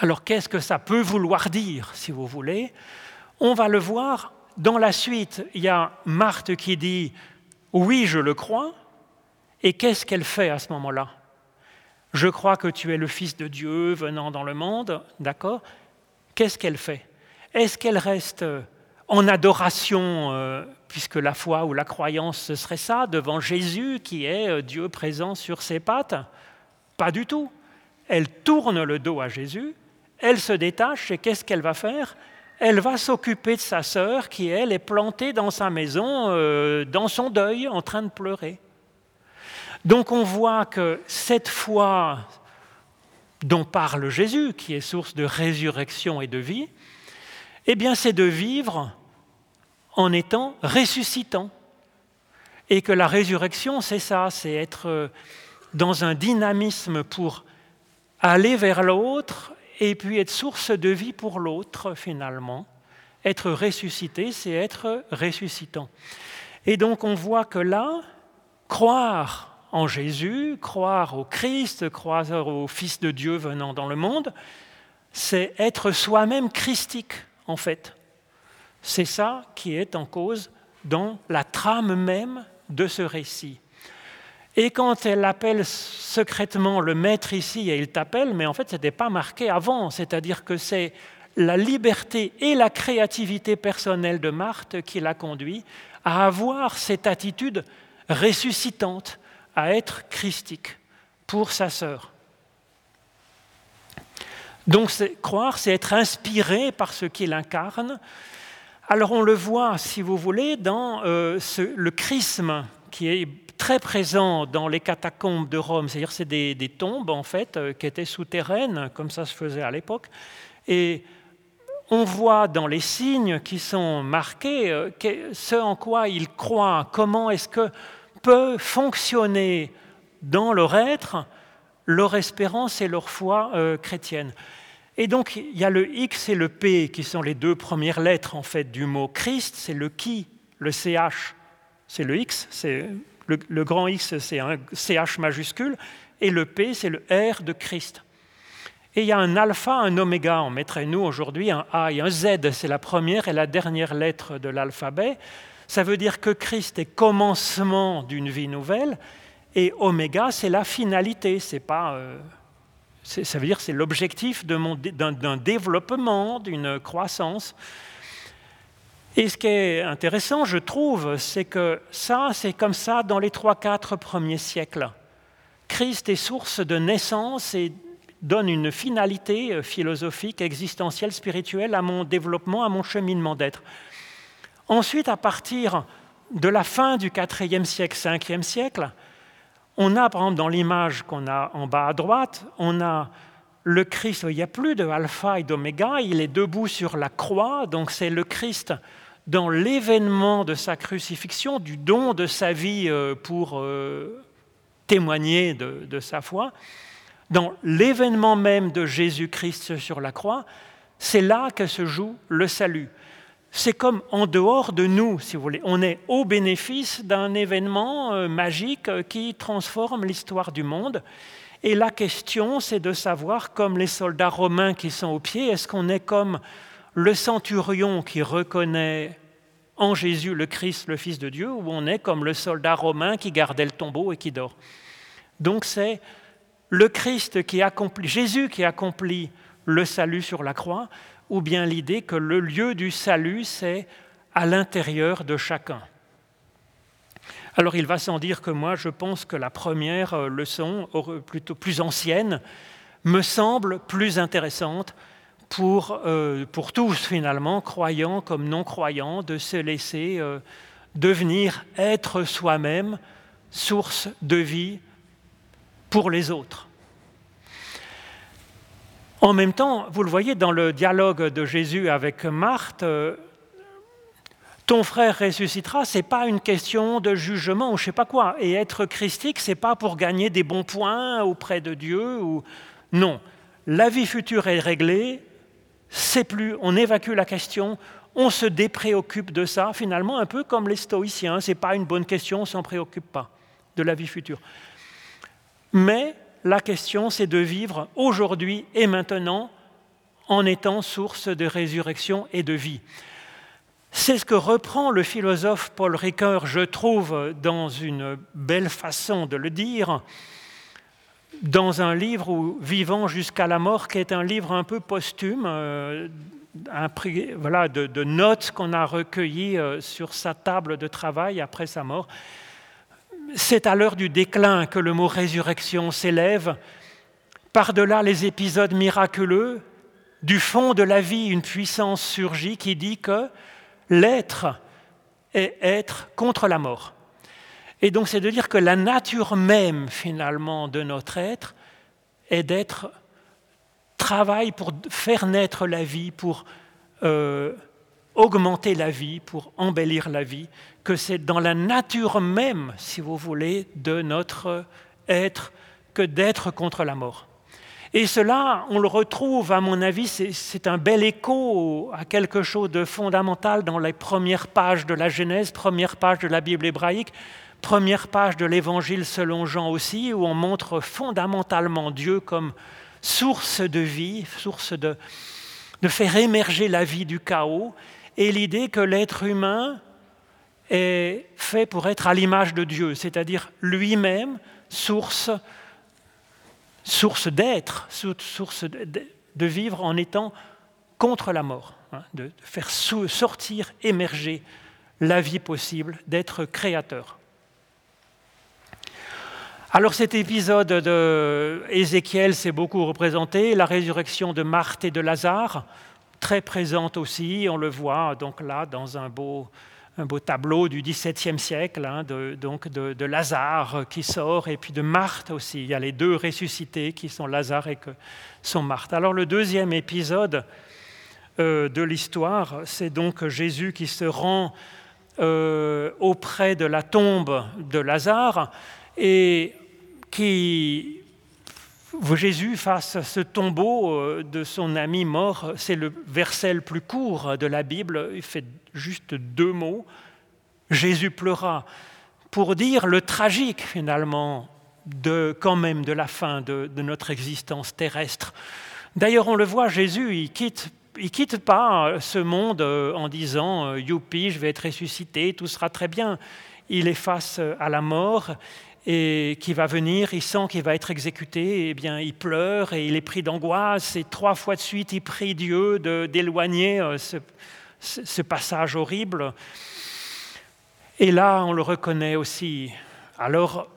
Alors qu'est-ce que ça peut vouloir dire, si vous voulez? On va le voir dans la suite. Il y a Marthe qui dit Oui, je le crois. Et qu'est-ce qu'elle fait à ce moment-là? Je crois que tu es le Fils de Dieu venant dans le monde, d'accord? Qu'est-ce qu'elle fait? Est-ce qu'elle reste en adoration euh, puisque la foi ou la croyance, ce serait ça, devant Jésus qui est euh, Dieu présent sur ses pattes? Pas du tout. Elle tourne le dos à Jésus, elle se détache et qu'est-ce qu'elle va faire? Elle va s'occuper de sa sœur qui, elle, est plantée dans sa maison, euh, dans son deuil, en train de pleurer. Donc on voit que cette foi dont parle Jésus, qui est source de résurrection et de vie, eh bien c'est de vivre en étant ressuscitant. Et que la résurrection, c'est ça, c'est être euh, dans un dynamisme pour aller vers l'autre et puis être source de vie pour l'autre finalement. Être ressuscité, c'est être ressuscitant. Et donc on voit que là, croire en Jésus, croire au Christ, croire au Fils de Dieu venant dans le monde, c'est être soi-même christique en fait. C'est ça qui est en cause dans la trame même de ce récit. Et quand elle appelle secrètement le maître ici, et il t'appelle, mais en fait, ce n'était pas marqué avant, c'est-à-dire que c'est la liberté et la créativité personnelle de Marthe qui l'a conduit à avoir cette attitude ressuscitante, à être christique pour sa sœur. Donc croire, c'est être inspiré par ce qu'il incarne, alors on le voit, si vous voulez, dans euh, le chrisme qui est très présent dans les catacombes de Rome, c'est-à-dire c'est des, tombes en fait euh, qui étaient souterraines, comme ça se faisait à l'époque, et on voit dans les signes qui sont marqués euh, ce en quoi ils croient, comment est-ce que peut fonctionner dans leur être leur espérance et leur foi chrétienne. Et donc, il y a le X et le P qui sont les deux premières lettres en fait du mot Christ. C'est le qui, le CH, c'est le X, c'est le, grand X, c'est un CH majuscule, et le P, c'est le R de Christ. Et il y a un alpha, un oméga, on mettrait nous aujourd'hui un A et un Z, c'est la première et la dernière lettre de l'alphabet. Ça veut dire que Christ est commencement d'une vie nouvelle, et oméga, c'est la finalité, c'est pas. Euh, ça veut dire c'est l'objectif d'un développement, d'une croissance. Et ce qui est intéressant, je trouve, c'est que ça, c'est comme ça dans les trois, quatre premiers siècles. Christ est source de naissance et donne une finalité euh, philosophique, existentielle, spirituelle à mon développement, à mon cheminement d'être. Ensuite, à partir de la fin du 4e siècle, 5e siècle, on a, par exemple, dans l'image qu'on a en bas à droite, on a le Christ, il n'y a plus de alpha et d'oméga, il est debout sur la croix, donc c'est le Christ dans l'événement de sa crucifixion, du don de sa vie euh, pour euh, témoigner de, sa foi, dans l'événement même de Jésus-Christ sur la croix, c'est là que se joue le salut. C'est comme en dehors de nous, si vous voulez. On est au bénéfice d'un événement euh, magique qui transforme l'histoire du monde. Et la question, c'est de savoir, comme les soldats romains qui sont au pied, est-ce qu'on est comme le centurion qui reconnaît en Jésus le Christ, le Fils de Dieu, ou on est comme le soldat romain qui gardait le tombeau et qui dort? Donc c'est le Christ qui accomplit, Jésus qui accomplit le salut sur la croix, ou bien l'idée que le lieu du salut, c'est à l'intérieur de chacun. Alors il va sans dire que moi, je pense que la première euh, leçon, plutôt plus ancienne, me semble plus intéressante pour, euh, pour tous finalement, croyants comme non-croyants, de se laisser euh, devenir être soi-même source de vie pour les autres. En même temps, vous le voyez dans le dialogue de Jésus avec Marthe, euh, ton frère ressuscitera, c'est pas une question de jugement ou je sais pas quoi. Et être christique, c'est pas pour gagner des bons points auprès de Dieu ou non. La vie future est réglée, c'est plus, on évacue la question, on se dépréoccupe de ça, finalement, un peu comme les stoïciens. Ce n'est pas une bonne question, on s'en préoccupe pas de la vie future. Mais la question, c'est de vivre aujourd'hui et maintenant en étant source de résurrection et de vie. C'est ce que reprend le philosophe Paul Ricoeur, je trouve, dans une belle façon de le dire, dans un livre où, Vivant jusqu'à la mort, qui est un livre un peu posthume, euh, voilà, de, notes qu'on a recueillies euh, sur sa table de travail après sa mort. C'est à l'heure du déclin que le mot résurrection s'élève. Par-delà les épisodes miraculeux, du fond de la vie, une puissance surgit qui dit que l'être est être contre la mort. Et donc c'est de dire que la nature même finalement de notre être est d'être travail pour faire naître la vie, pour euh, augmenter la vie, pour embellir la vie, que c'est dans la nature même, si vous voulez, de notre être que d'être contre la mort. Et cela, on le retrouve, à mon avis, c'est un bel écho à quelque chose de fondamental dans les premières pages de la Genèse, première page de la Bible hébraïque, première page de l'Évangile selon Jean aussi, où on montre fondamentalement Dieu comme source de vie, source de, de faire émerger la vie du chaos, et l'idée que l'être humain est fait pour être à l'image de Dieu, c'est-à-dire lui-même source, d'être, source de, vivre en étant contre la mort, hein, de faire sortir, émerger la vie possible, d'être créateur. Alors cet épisode de Ézéchiel s'est beaucoup représenté, la résurrection de Marthe et de Lazare, très présente aussi, on le voit donc là dans un beau, un beau tableau du XVIIe siècle, hein, de, donc de, Lazare qui sort, et puis de Marthe aussi. Il y a les deux ressuscités qui sont Lazare et que sont Marthe. Alors le deuxième épisode euh, de l'histoire, c'est donc Jésus qui se rend euh, auprès de la tombe de Lazare. Et qui Jésus face à ce tombeau euh, de son ami mort, c'est le verset le plus court de la Bible, il fait juste deux mots. Jésus pleura pour dire le tragique finalement de quand même de la fin de, notre existence terrestre. D'ailleurs, on le voit, Jésus, il quitte il quitte pas ce monde euh, en disant euh, youpi, je vais être ressuscité, tout sera très bien. Il est face à la mort et qui va venir, il sent qu'il va être exécuté, et eh bien il pleure et il est pris d'angoisse, et trois fois de suite il prie Dieu d'éloigner euh, ce, passage horrible. Et là, on le reconnaît aussi. Alors,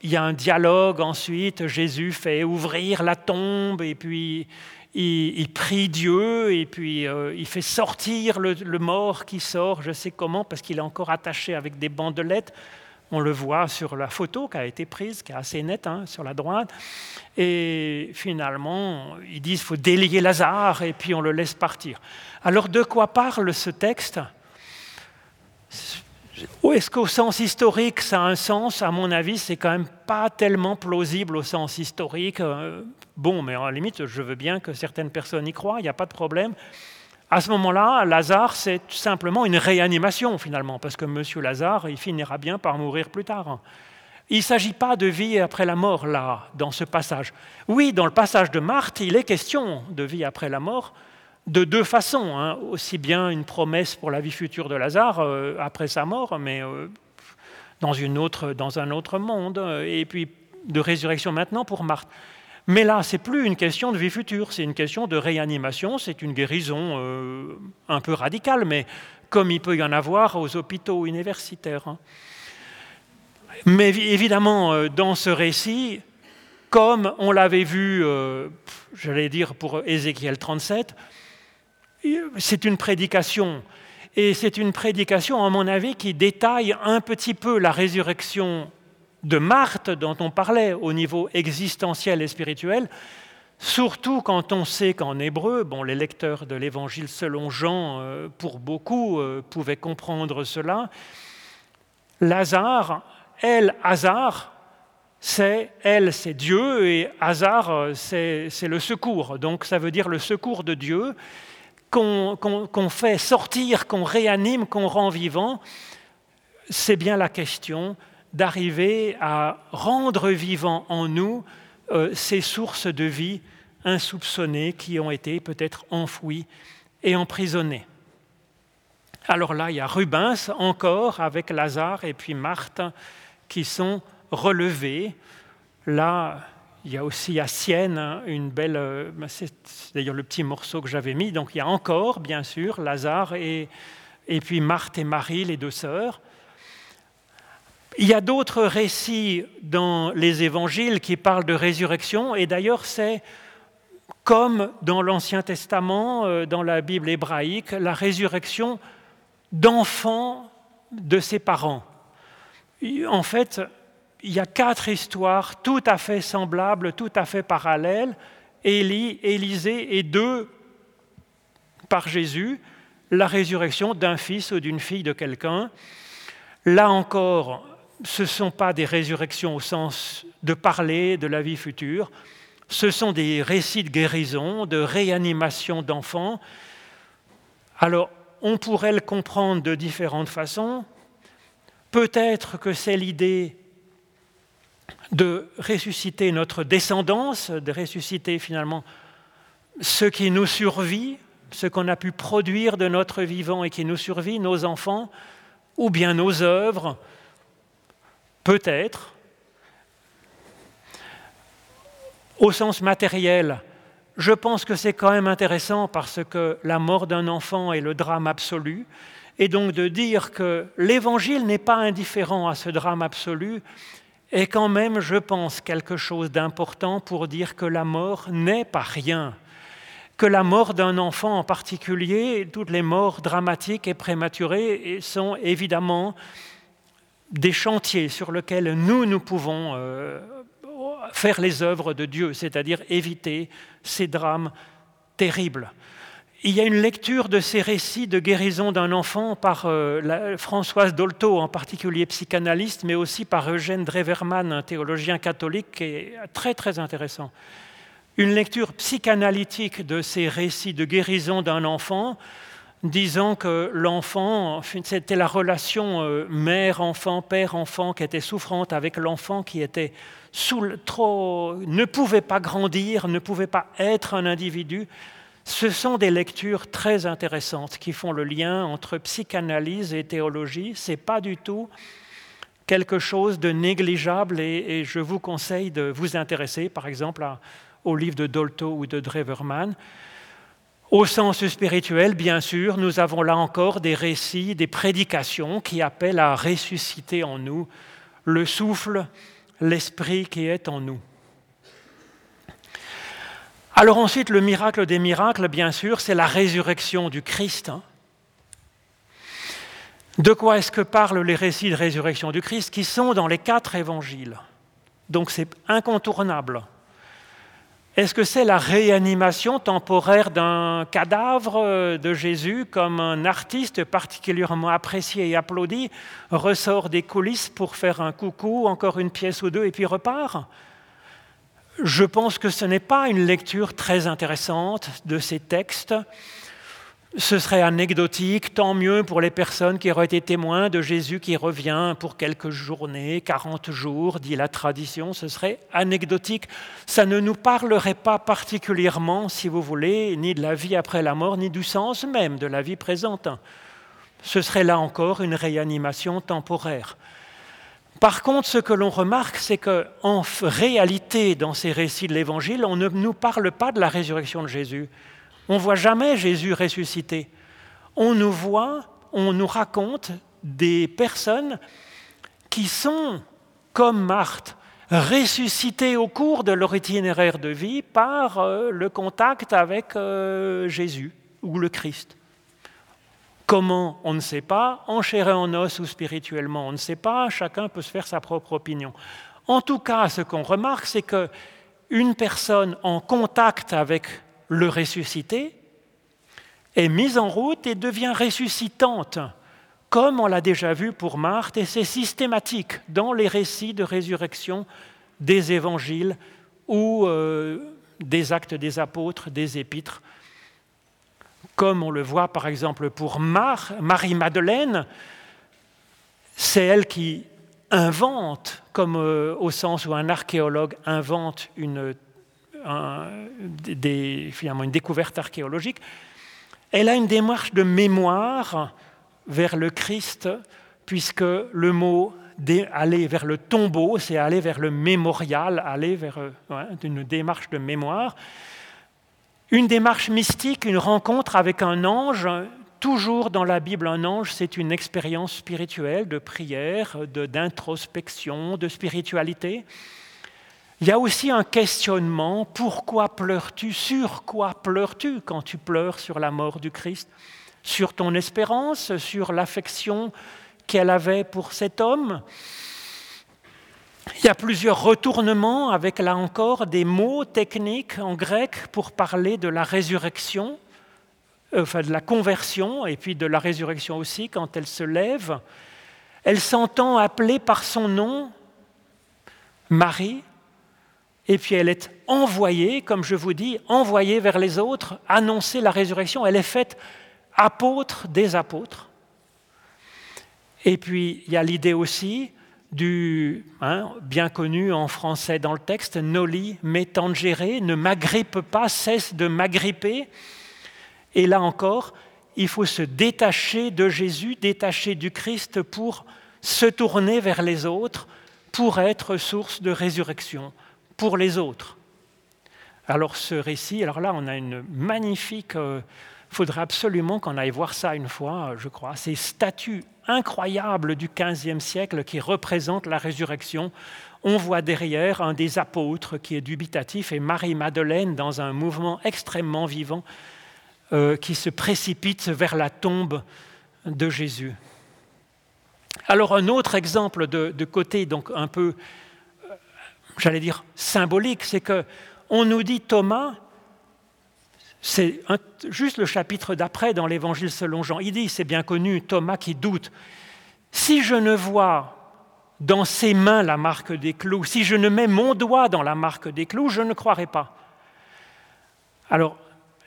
il y a un dialogue ensuite, Jésus fait ouvrir la tombe, et puis il, prie Dieu et puis euh, il fait sortir le, mort qui sort, je sais comment, parce qu'il est encore attaché avec des bandelettes. On le voit sur la photo qui a été prise, qui est assez nette hein, sur la droite. Et finalement, ils disent qu'il faut délier Lazare et puis on le laisse partir. Alors de quoi parle ce texte? Est-ce qu'au sens historique, ça a un sens? À mon avis, c'est quand même pas tellement plausible au sens historique. Euh, bon, mais la limite, je veux bien que certaines personnes y croient, il n'y a pas de problème. À ce moment-là, Lazare, c'est simplement une réanimation finalement, parce que M. Lazare, il finira bien par mourir plus tard. Il ne s'agit pas de vie après la mort, là, dans ce passage. Oui, dans le passage de Marthe, il est question de vie après la mort, de deux façons. Hein. Aussi bien une promesse pour la vie future de Lazare euh, après sa mort, mais euh, dans, une autre, dans un autre monde, euh, et puis de résurrection maintenant pour Marthe. Mais là, c'est plus une question de vie future, c'est une question de réanimation, c'est une guérison un peu radicale, mais comme il peut y en avoir aux hôpitaux universitaires. Hein. Mais évidemment, dans ce récit, comme on l'avait vu, j'allais dire pour Ézéchiel 37, c'est une prédication. Et c'est une prédication, à mon avis, qui détaille un petit peu la résurrection de Marthe dont on parlait au niveau existentiel et spirituel, surtout quand on sait qu'en hébreu, bon, les lecteurs de l'évangile selon Jean, euh, pour beaucoup, euh, pouvaient comprendre cela. Lazare, elle, hasard, c'est elle, c'est Dieu, et hasard, euh, c'est le secours. Donc ça veut dire le secours de Dieu qu'on fait sortir, qu'on réanime, qu'on rend vivant, c'est bien la question d'arriver à rendre vivant en nous euh, ces sources de vie insoupçonnées qui ont été peut-être enfouies et emprisonnées. Alors là, il y a Rubens encore avec Lazare et puis Marthe qui sont relevés. Là, il y a aussi à Sienne hein, une belle, euh, bah, c'est d'ailleurs le petit morceau que j'avais mis, donc il y a encore, bien sûr, Lazare et, et puis Marthe et Marie, les deux sœurs. Il y a d'autres récits dans les évangiles qui parlent de résurrection, et d'ailleurs c'est comme dans l'Ancien Testament, euh, dans la Bible hébraïque, la résurrection d'enfants de ses parents. En fait, il y a quatre histoires tout à fait semblables, tout à fait parallèles. Élie, Élisée et deux par Jésus, la résurrection d'un fils ou d'une fille de quelqu'un. Là encore, ce ne sont pas des résurrections au sens de parler de la vie future, ce sont des récits de guérison, de réanimation d'enfants. Alors, on pourrait le comprendre de différentes façons. Peut-être que c'est l'idée de ressusciter notre descendance, de ressusciter finalement ce qui nous survit, ce qu'on a pu produire de notre vivant et qui nous survit, nos enfants, ou bien nos œuvres, peut-être. Au sens matériel, je pense que c'est quand même intéressant parce que la mort d'un enfant est le drame absolu, et donc de dire que l'Évangile n'est pas indifférent à ce drame absolu, est quand même, je pense, quelque chose d'important pour dire que la mort n'est pas rien, que la mort d'un enfant en particulier, toutes les morts dramatiques et prématurées sont évidemment des chantiers sur lesquels nous, nous pouvons euh, faire les œuvres de Dieu, c'est-à-dire éviter ces drames terribles. Il y a une lecture de ces récits de guérison d'un enfant par euh, Françoise Dolto, en particulier psychanalyste, mais aussi par Eugène Dreverman, un théologien catholique, qui est très très intéressant. Une lecture psychanalytique de ces récits de guérison d'un enfant, disant que l'enfant, c'était la relation euh, mère-enfant, père-enfant qui était souffrante avec l'enfant qui était sous, trop, ne pouvait pas grandir, ne pouvait pas être un individu, ce sont des lectures très intéressantes qui font le lien entre psychanalyse et théologie. Ce n'est pas du tout quelque chose de négligeable et, je vous conseille de vous intéresser, par exemple, au livre de Dolto ou de Dreverman. Au sens spirituel, bien sûr, nous avons là encore des récits, des prédications qui appellent à ressusciter en nous le souffle, l'esprit qui est en nous. Alors ensuite, le miracle des miracles, bien sûr, c'est la résurrection du Christ. Hein. De quoi est-ce que parlent les récits de résurrection du Christ qui sont dans les quatre évangiles? Donc c'est incontournable. Est-ce que c'est la réanimation temporaire d'un cadavre de Jésus comme un artiste particulièrement apprécié et applaudi ressort des coulisses pour faire un coucou, encore une pièce ou deux et puis repart? Je pense que ce n'est pas une lecture très intéressante de ces textes ce serait anecdotique, tant mieux pour les personnes qui auraient été témoins de Jésus qui revient pour quelques journées, 40 jours, dit la tradition, ce serait anecdotique. Ça ne nous parlerait pas particulièrement, si vous voulez, ni de la vie après la mort, ni du sens même de la vie présente. Ce serait là encore une réanimation temporaire. Par contre, ce que l'on remarque, c'est qu'en réalité, dans ces récits de l'Évangile, on ne nous parle pas de la résurrection de Jésus. On ne voit jamais Jésus ressuscité. On nous voit, on nous raconte des personnes qui sont, comme Marthe, ressuscitées au cours de leur itinéraire de vie par euh, le contact avec euh, Jésus ou le Christ. Comment On ne sait pas. En en os ou spirituellement, on ne sait pas. Chacun peut se faire sa propre opinion. En tout cas, ce qu'on remarque, c'est qu'une personne en contact avec le ressuscité, est mise en route et devient ressuscitante, comme on l'a déjà vu pour Marthe, et c'est systématique dans les récits de résurrection des évangiles ou euh, des actes des apôtres, des épîtres, comme on le voit par exemple pour Marie-Madeleine, c'est elle qui invente, comme euh, au sens où un archéologue invente une finalement une découverte archéologique, elle a une démarche de mémoire vers le Christ, puisque le mot aller vers le tombeau, c'est aller vers le mémorial, aller vers une démarche de mémoire. Une démarche mystique, une rencontre avec un ange, toujours dans la Bible, un ange, c'est une expérience spirituelle de prière, d'introspection, de spiritualité. Il y a aussi un questionnement, pourquoi pleures-tu Sur quoi pleures-tu quand tu pleures sur la mort du Christ Sur ton espérance Sur l'affection qu'elle avait pour cet homme? Il y a plusieurs retournements avec là encore des mots techniques en grec pour parler de la résurrection, euh, enfin de la conversion et puis de la résurrection aussi quand elle se lève. Elle s'entend appeler par son nom Marie, et puis elle est envoyée, comme je vous dis, envoyée vers les autres, annoncer la résurrection. Elle est faite apôtre des apôtres. Et puis il y a l'idée aussi du, hein, bien connu en français dans le texte, noli me tangere, ne m'agrippe pas, cesse de m'agripper. Et là encore, il faut se détacher de Jésus, détacher du Christ pour se tourner vers les autres, pour être source de résurrection pour les autres. Alors ce récit, alors là on a une magnifique, il euh, faudrait absolument qu'on aille voir ça une fois, je crois, ces statues incroyables du XVe siècle qui représentent la résurrection. On voit derrière un des apôtres qui est dubitatif et Marie-Madeleine dans un mouvement extrêmement vivant euh, qui se précipite vers la tombe de Jésus. Alors un autre exemple de côté donc un peu j'allais dire, symbolique, c'est que on nous dit Thomas, c'est juste le chapitre d'après dans l'Évangile selon Jean, il dit, c'est bien connu, Thomas qui doute, si je ne vois dans ses mains la marque des clous, si je ne mets mon doigt dans la marque des clous, je ne croirai pas. Alors,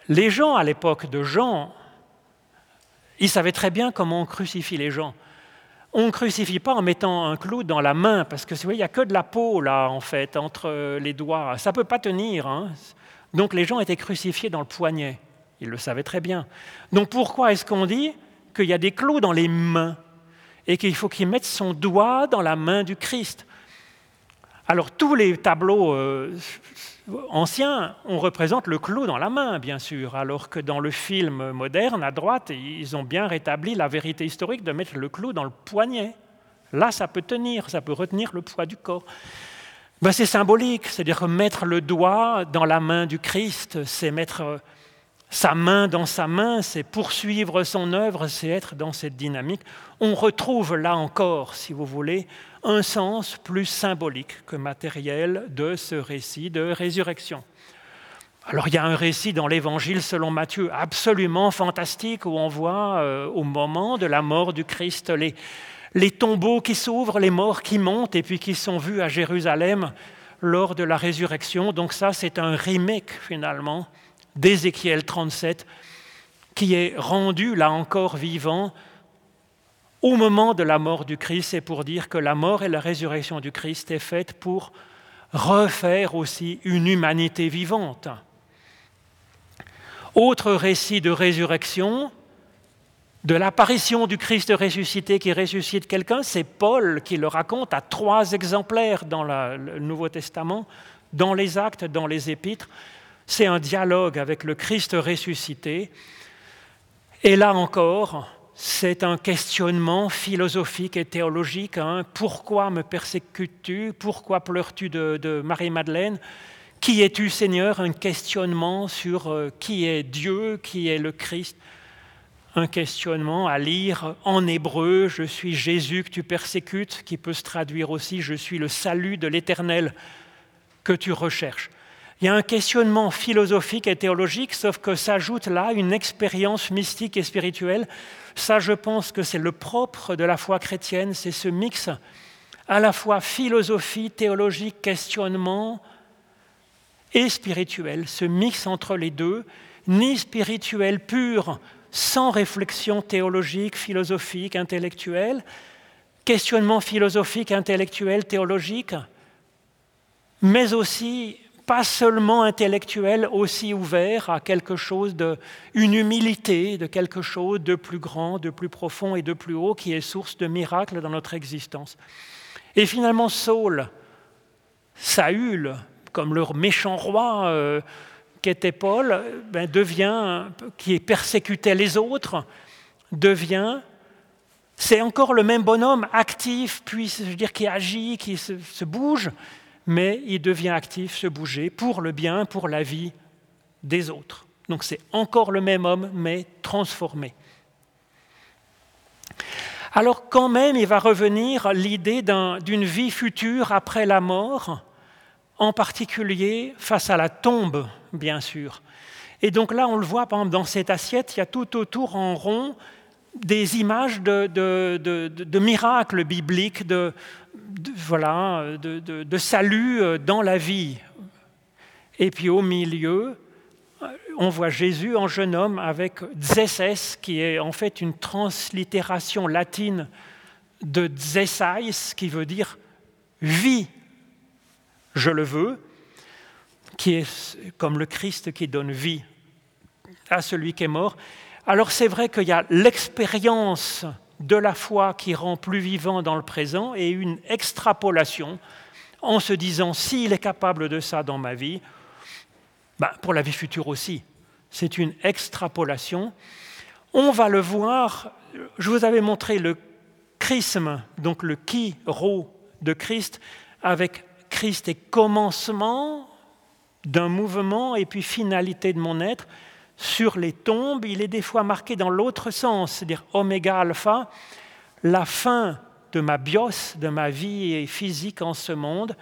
les gens à l'époque de Jean, ils savaient très bien comment on crucifie les gens on ne crucifie pas en mettant un clou dans la main, parce que il n'y a que de la peau là, en fait, entre les doigts. Ça ne peut pas tenir. Hein. Donc les gens étaient crucifiés dans le poignet. Ils le savaient très bien. Donc pourquoi est-ce qu'on dit qu'il y a des clous dans les mains et qu'il faut qu'il mette son doigt dans la main du Christ? Alors tous les tableaux euh, anciens, on représente le clou dans la main, bien sûr, alors que dans le film moderne, à droite, ils ont bien rétabli la vérité historique de mettre le clou dans le poignet. Là, ça peut tenir, ça peut retenir le poids du corps. ben, C'est symbolique, c'est-à-dire mettre le doigt dans la main du Christ, c'est mettre sa main dans sa main, c'est poursuivre son œuvre, c'est être dans cette dynamique. On retrouve là encore, si vous voulez, un sens plus symbolique que matériel de ce récit de résurrection. Alors il y a un récit dans l'Évangile selon Matthieu absolument fantastique où on voit euh, au moment de la mort du Christ les, les tombeaux qui s'ouvrent, les morts qui montent et puis qui sont vus à Jérusalem lors de la résurrection. Donc ça c'est un remake finalement d'Ézéchiel 37 qui est rendu là encore vivant au moment de la mort du Christ. C'est pour dire que la mort et la résurrection du Christ est faite pour refaire aussi une humanité vivante. Autre récit de résurrection, de l'apparition du Christ ressuscité qui ressuscite quelqu'un, c'est Paul qui le raconte à trois exemplaires dans le Nouveau Testament, dans les actes, dans les épîtres. C'est un dialogue avec le Christ ressuscité. Et là encore, c'est un questionnement philosophique et théologique. Hein. Pourquoi me persécutes-tu? Pourquoi pleures-tu de Marie-Madeleine? Qui es-tu Seigneur? Un questionnement sur euh, qui est Dieu, qui est le Christ. Un questionnement à lire en hébreu, je suis Jésus que tu persécutes, qui peut se traduire aussi, je suis le salut de l'Éternel que tu recherches. Il y a un questionnement philosophique et théologique, sauf que s'ajoute là une expérience mystique et spirituelle. Ça, je pense que c'est le propre de la foi chrétienne, c'est ce mix à la fois philosophie, théologique, questionnement, et spirituel, ce mix entre les deux, ni spirituel pur, sans réflexion théologique, philosophique, intellectuelle, questionnement philosophique, intellectuel, théologique, mais aussi pas seulement intellectuel, aussi ouvert à quelque chose de, une humilité, de quelque chose de plus grand, de plus profond et de plus haut qui est source de miracles dans notre existence. Et finalement, Saul, Saül, comme leur méchant roi euh, qu'était Paul, ben, devient, qui persécutait les autres, devient, c'est encore le même bonhomme actif, puis je veux dire qui agit, qui se, se bouge, mais il devient actif, se bouger pour le bien, pour la vie des autres. Donc c'est encore le même homme, mais transformé. Alors quand même, il va revenir l'idée d'une vie future après la mort, en particulier face à la tombe, bien sûr. Et donc là, on le voit, par exemple, dans cette assiette, il y a tout autour en rond des images de, miracles bibliques, de, voilà, de, salut euh, dans la vie. Et puis au milieu, on voit Jésus en jeune homme avec Zesses, qui est en fait une translittération latine de Zessais, qui veut dire vie je le veux, qui est comme le Christ qui donne vie à celui qui est mort. Alors c'est vrai qu'il y a l'expérience de la foi qui rend plus vivant dans le présent et une extrapolation en se disant s'il est capable de ça dans ma vie, ben, pour la vie future aussi. C'est une extrapolation. On va le voir, je vous avais montré le chrisme, donc le qui, ro de Christ, avec Christ est commencement d'un mouvement et puis finalité de mon être. Sur les tombes, il est des fois marqué dans l'autre sens, c'est-à-dire oméga alpha, la fin de ma bios, de ma vie physique en ce monde,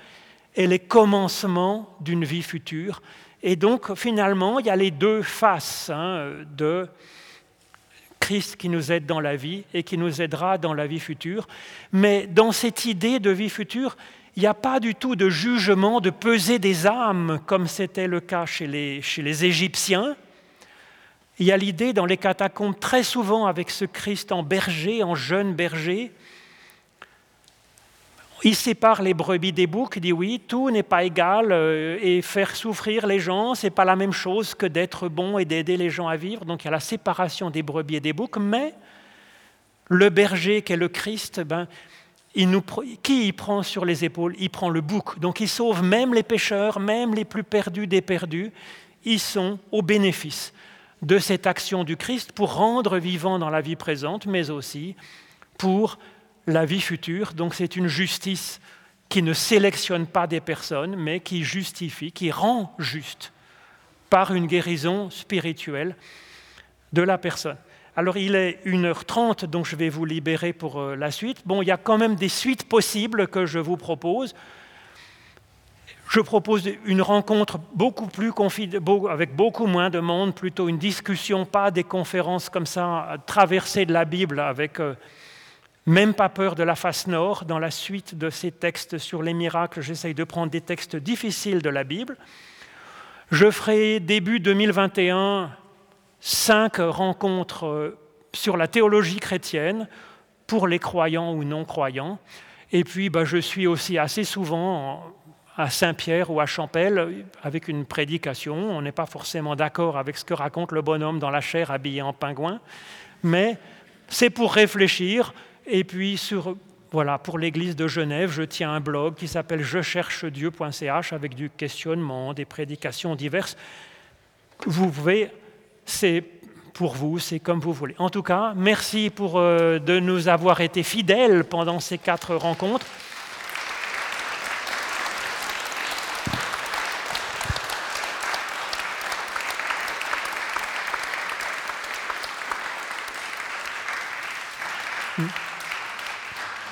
et les commencements d'une vie future. Et donc, finalement, il y a les deux faces hein, de Christ qui nous aide dans la vie et qui nous aidera dans la vie future. Mais dans cette idée de vie future, il n'y a pas du tout de jugement, de peser des âmes, comme c'était le cas chez les, chez les Égyptiens. Il y a l'idée dans les catacombes, très souvent avec ce Christ en berger, en jeune berger, il sépare les brebis des boucs, il dit oui, tout n'est pas égal, euh, et faire souffrir les gens, c'est pas la même chose que d'être bon et d'aider les gens à vivre. Donc il y a la séparation des brebis et des boucs, mais le berger qui est le Christ, ben, qui il prend sur les épaules? Il prend le bouc. Donc il sauve même les pécheurs, même les plus perdus des perdus. Ils sont au bénéfice de cette action du Christ pour rendre vivant dans la vie présente, mais aussi pour la vie future. Donc c'est une justice qui ne sélectionne pas des personnes, mais qui justifie, qui rend juste par une guérison spirituelle de la personne. Alors il est 1h30, donc je vais vous libérer pour euh, la suite. Bon, il y a quand même des suites possibles que je vous propose. Je propose une rencontre beaucoup plus avec beaucoup moins de monde, plutôt une discussion, pas des conférences comme ça, traversées de la Bible avec euh, même pas peur de la face nord. Dans la suite de ces textes sur les miracles, j'essaye de prendre des textes difficiles de la Bible. Je ferai début 2021 cinq rencontres euh, sur la théologie chrétienne pour les croyants ou non-croyants. Et puis, bah, je suis aussi assez souvent à Saint-Pierre ou à Champel avec une prédication. On n'est pas forcément d'accord avec ce que raconte le bonhomme dans la chair habillé en pingouin, mais c'est pour réfléchir. Et puis, sur, voilà, pour l'église de Genève, je tiens un blog qui s'appelle je cherche Dieu.ch avec du questionnement, des prédications diverses. Vous pouvez c'est pour vous, c'est comme vous voulez. En tout cas, merci pour, euh, de nous avoir été fidèles pendant ces quatre rencontres.